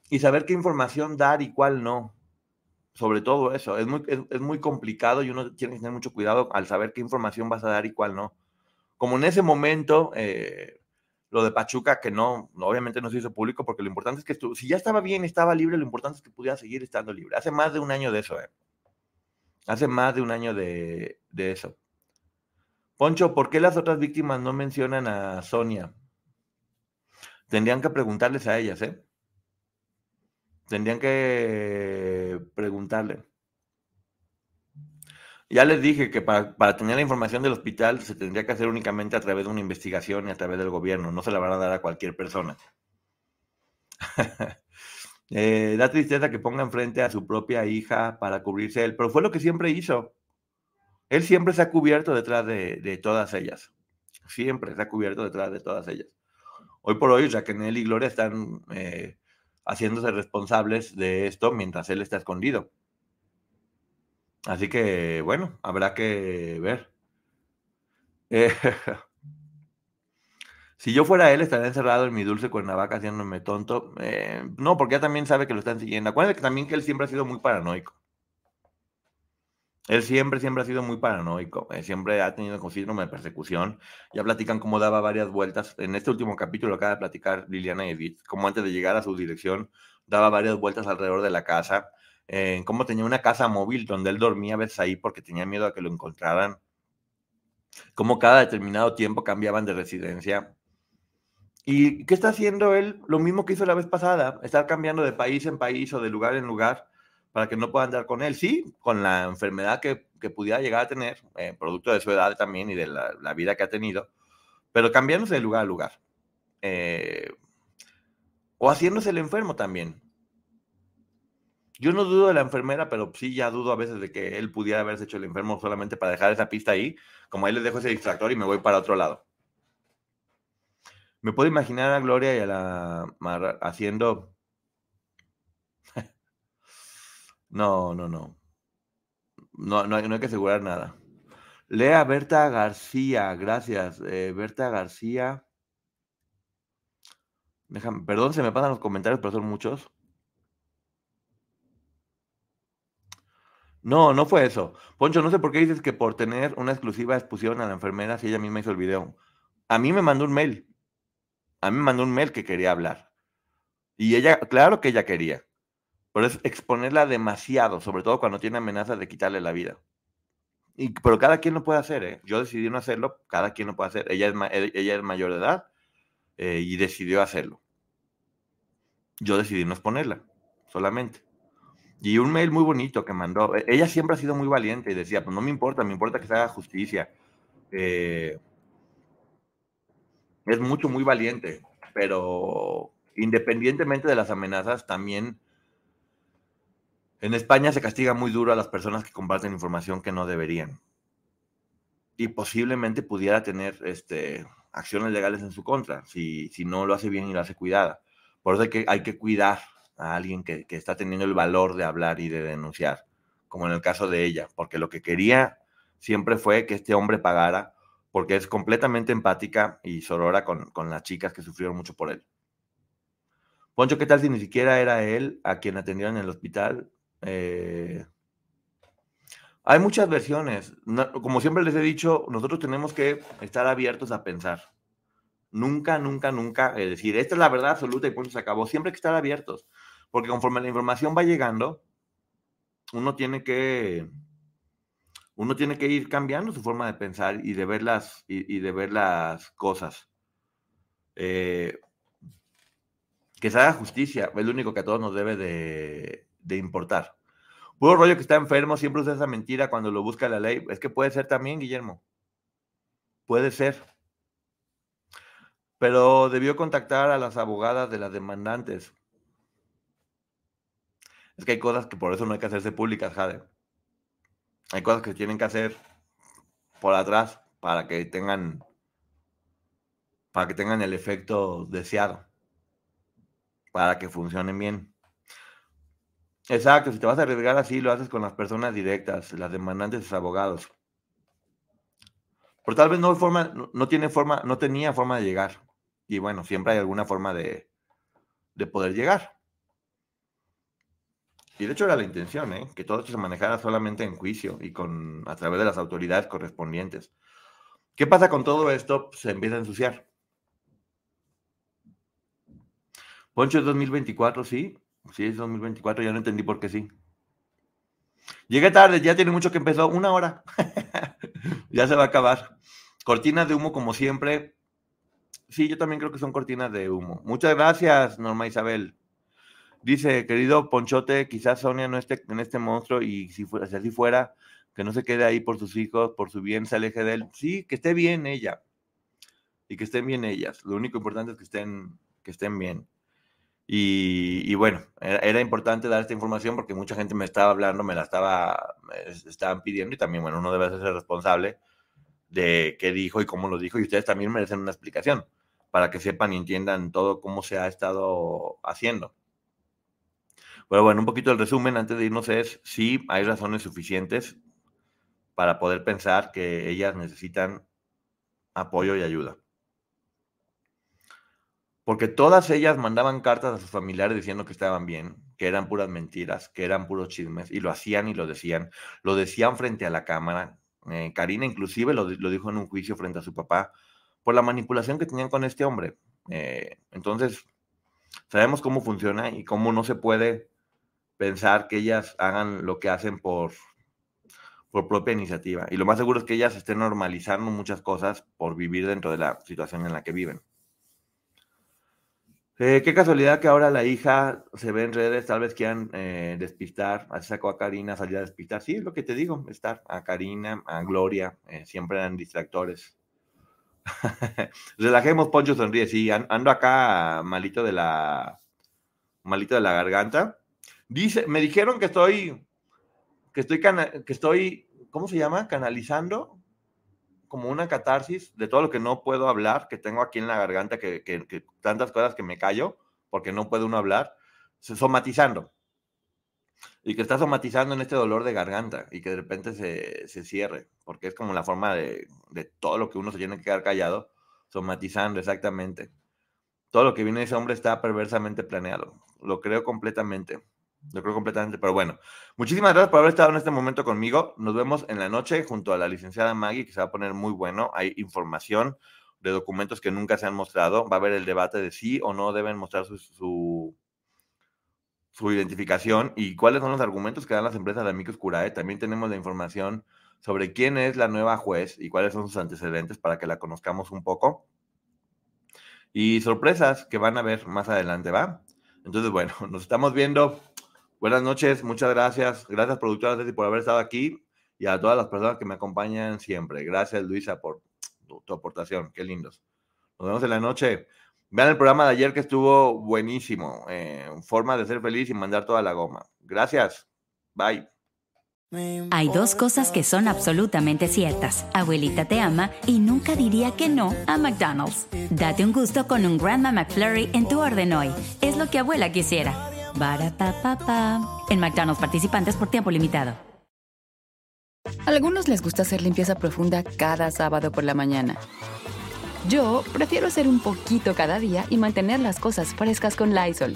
y saber qué información dar y cuál no. Sobre todo eso, es muy, es, muy complicado y uno tiene que tener mucho cuidado al saber qué información vas a dar y cuál no. Como en ese momento, eh, lo de Pachuca, que no, obviamente no se hizo público, porque lo importante es que estuvo, si ya estaba bien, estaba libre, lo importante es que pudiera seguir estando libre. Hace más de un año de eso, ¿eh? Hace más de un año de, de eso. Poncho, ¿por qué las otras víctimas no mencionan a Sonia? Tendrían que preguntarles a ellas, ¿eh? Tendrían que preguntarle. Ya les dije que para, tener la información del hospital se tendría que hacer únicamente a través de una investigación y a través del gobierno. No se la van a dar a cualquier persona. [LAUGHS] Eh, da tristeza que ponga enfrente a su propia hija para cubrirse él, pero fue lo que siempre hizo. Él siempre se ha cubierto detrás de, todas ellas. Siempre se ha cubierto detrás de todas ellas. Hoy por hoy, Raquel y Gloria están eh, haciéndose responsables de esto mientras él está escondido. Así que, bueno, habrá que ver. Eh, [LAUGHS] si yo fuera él, estaría encerrado en mi dulce cuernavaca haciéndome tonto. Eh, no, porque ya también sabe que lo están siguiendo. Acuérdense que también que él siempre ha sido muy paranoico. Él siempre, siempre ha sido muy paranoico, eh, siempre ha tenido con síndrome de persecución. Ya platican cómo daba varias vueltas. En este último capítulo acaba de platicar Liliana Edith, cómo antes de llegar a su dirección daba varias vueltas alrededor de la casa, eh, cómo tenía una casa móvil donde él dormía a veces ahí porque tenía miedo a que lo encontraran, cómo cada determinado tiempo cambiaban de residencia. ¿Y qué está haciendo él? Lo mismo que hizo la vez pasada, estar cambiando de país en país o de lugar en lugar para que no pueda andar con él. Sí, con la enfermedad que, pudiera llegar a tener, eh, producto de su edad también y de la, vida que ha tenido, pero cambiándose de lugar a lugar. Eh, o haciéndose el enfermo también. Yo no dudo de la enfermera, pero sí ya dudo a veces de que él pudiera haberse hecho el enfermo solamente para dejar esa pista ahí, como ahí les dejo ese distractor y me voy para otro lado. Me puedo imaginar a Gloria y a la Mar haciendo [LAUGHS] No, no, no. No, hay, que asegurar nada. Lea Berta García, gracias. Eh, Berta García. Perdón, se me pasan los comentarios, pero son muchos. No, no fue eso. Poncho, no sé por qué dices que por tener una exclusiva expusieron a la enfermera si ella misma hizo el video. A mí me mandó un mail. A mí me mandó un mail que quería hablar. Y ella, claro que ella quería. Pero es exponerla demasiado, sobre todo cuando tiene amenazas de quitarle la vida. Y, pero cada quien lo puede hacer, ¿eh? Yo decidí no hacerlo, cada quien lo puede hacer. Ella es, e, ella es mayor de edad eh, y decidió hacerlo. Yo decidí no exponerla, solamente. Y un mail muy bonito que mandó. E, ella siempre ha sido muy valiente y decía, pues no me importa, me importa que se haga justicia. Eh, es mucho, muy valiente, pero independientemente de las amenazas, también en España se castiga muy duro a las personas que comparten información que no deberían. Y posiblemente pudiera tener este, acciones legales en su contra, si, si no lo hace bien y lo hace cuidada. Por eso que, hay que cuidar a alguien que, que está teniendo el valor de hablar y de denunciar, como en el caso de ella, porque lo que quería siempre fue que este hombre pagara, porque es completamente empática y sorora con, con las chicas que sufrieron mucho por él. Poncho, ¿qué tal si ni siquiera era él a quien atendieron en el hospital? Eh, hay muchas versiones. como siempre les he dicho, nosotros tenemos que estar abiertos a pensar. Nunca, nunca, nunca es decir, esta es la verdad absoluta y punto se acabó. Siempre hay que estar abiertos. Porque conforme la información va llegando, uno tiene que, uno tiene que ir cambiando su forma de pensar y de ver las, y, de ver las cosas. Eh, que se haga justicia, es lo único que a todos nos debe de, importar. Puro rollo que está enfermo, siempre usa esa mentira cuando lo busca la ley. Es que puede ser también, Guillermo. Puede ser. pero debió contactar a las abogadas de las demandantes. Es que hay cosas que por eso no hay que hacerse públicas, Jade. Hay cosas que tienen que hacer por atrás para que tengan para que tengan el efecto deseado, para que funcionen bien. Exacto, si te vas a arriesgar así, lo haces con las personas directas, las demandantes, los abogados. Pero tal vez no, forma, no, tiene forma, no tenía forma de llegar. Y bueno, siempre hay alguna forma de, de poder llegar. Y de hecho era la intención, ¿eh? que todo esto se manejara solamente en juicio y con, a través de las autoridades correspondientes. ¿Qué pasa con todo esto? Se empieza a ensuciar. Poncho es 2024, sí. Sí, es 2024, ya no entendí por qué sí. Llegué tarde, ya tiene mucho que empezó, una hora. [LAUGHS] ya se va a acabar. Cortinas de humo como siempre. Sí, yo también creo que son cortinas de humo. Muchas gracias, Norma Isabel. Dice, querido Ponchote, quizás Sonia no esté en este monstruo y si, fuera, así fuera, que no se quede ahí por sus hijos, por su bien, se aleje de él. Sí, que esté bien ella y que estén bien ellas. Lo único importante es que estén, que estén bien. Y, bueno, era, importante dar esta información porque mucha gente me estaba hablando, me la estaba, estaban pidiendo y también, bueno, uno debe ser responsable de qué dijo y cómo lo dijo y ustedes también merecen una explicación para que sepan y entiendan todo cómo se ha estado haciendo. Pero bueno, un poquito el resumen antes de irnos es, sí, hay razones suficientes para poder pensar que ellas necesitan apoyo y ayuda porque todas ellas mandaban cartas a sus familiares diciendo que estaban bien, que eran puras mentiras, que eran puros chismes, y lo hacían y lo decían, lo decían frente a la cámara. Eh, Karina inclusive lo, dijo en un juicio frente a su papá por la manipulación que tenían con este hombre. Eh, entonces, sabemos cómo funciona y cómo no se puede pensar que ellas hagan lo que hacen por, por propia iniciativa. Y lo más seguro es que ellas estén normalizando muchas cosas por vivir dentro de la situación en la que viven. Eh, qué casualidad que ahora la hija se ve en redes, tal vez quieran eh, despistar, así sacó a Karina, salió a despistar. Sí, es lo que te digo, estar a Karina, a Gloria, eh, siempre eran distractores. [LAUGHS] Relajemos, Poncho sonríe, sí, ando acá malito de la malito de la garganta. Dice, me dijeron que estoy, que estoy, que estoy, ¿cómo se llama? Canalizando como una catarsis de todo lo que no puedo hablar, que tengo aquí en la garganta, que, tantas cosas que me callo porque no puede uno hablar, somatizando. Y que está somatizando en este dolor de garganta y que de repente se, cierre, porque es como la forma de, de, todo lo que uno se tiene que quedar callado, somatizando exactamente. Todo lo que viene de ese hombre está perversamente planeado, lo creo completamente. Yo creo completamente, pero bueno. Muchísimas gracias por haber estado en este momento conmigo. Nos vemos en la noche junto a la licenciada Maggie, que se va a poner muy bueno. Hay información de documentos que nunca se han mostrado. Va a haber el debate de si o no deben mostrar su, su, identificación y cuáles son los argumentos que dan las empresas de Amicus Curae. También tenemos la información sobre quién es la nueva juez y cuáles son sus antecedentes para que la conozcamos un poco. Y sorpresas que van a ver más adelante, ¿va? Entonces, bueno, [LAUGHS] nos estamos viendo. Buenas noches, muchas gracias. Gracias, productora Ceci, por haber estado aquí y a todas las personas que me acompañan siempre. Gracias, Luisa, por tu, aportación. Qué lindos. Nos vemos en la noche. Vean el programa de ayer que estuvo buenísimo. Eh, forma de ser feliz y mandar toda la goma. Gracias. Bye. Hay dos cosas que son absolutamente ciertas. Abuelita te ama y nunca diría que no a McDonald's. Date un gusto con un Grandma McFlurry en tu orden hoy. Es lo que abuela quisiera. En McDonald's participantes por tiempo limitado. algunos les gusta hacer limpieza profunda cada sábado por la mañana. Yo prefiero hacer un poquito cada día y mantener las cosas frescas con Lysol.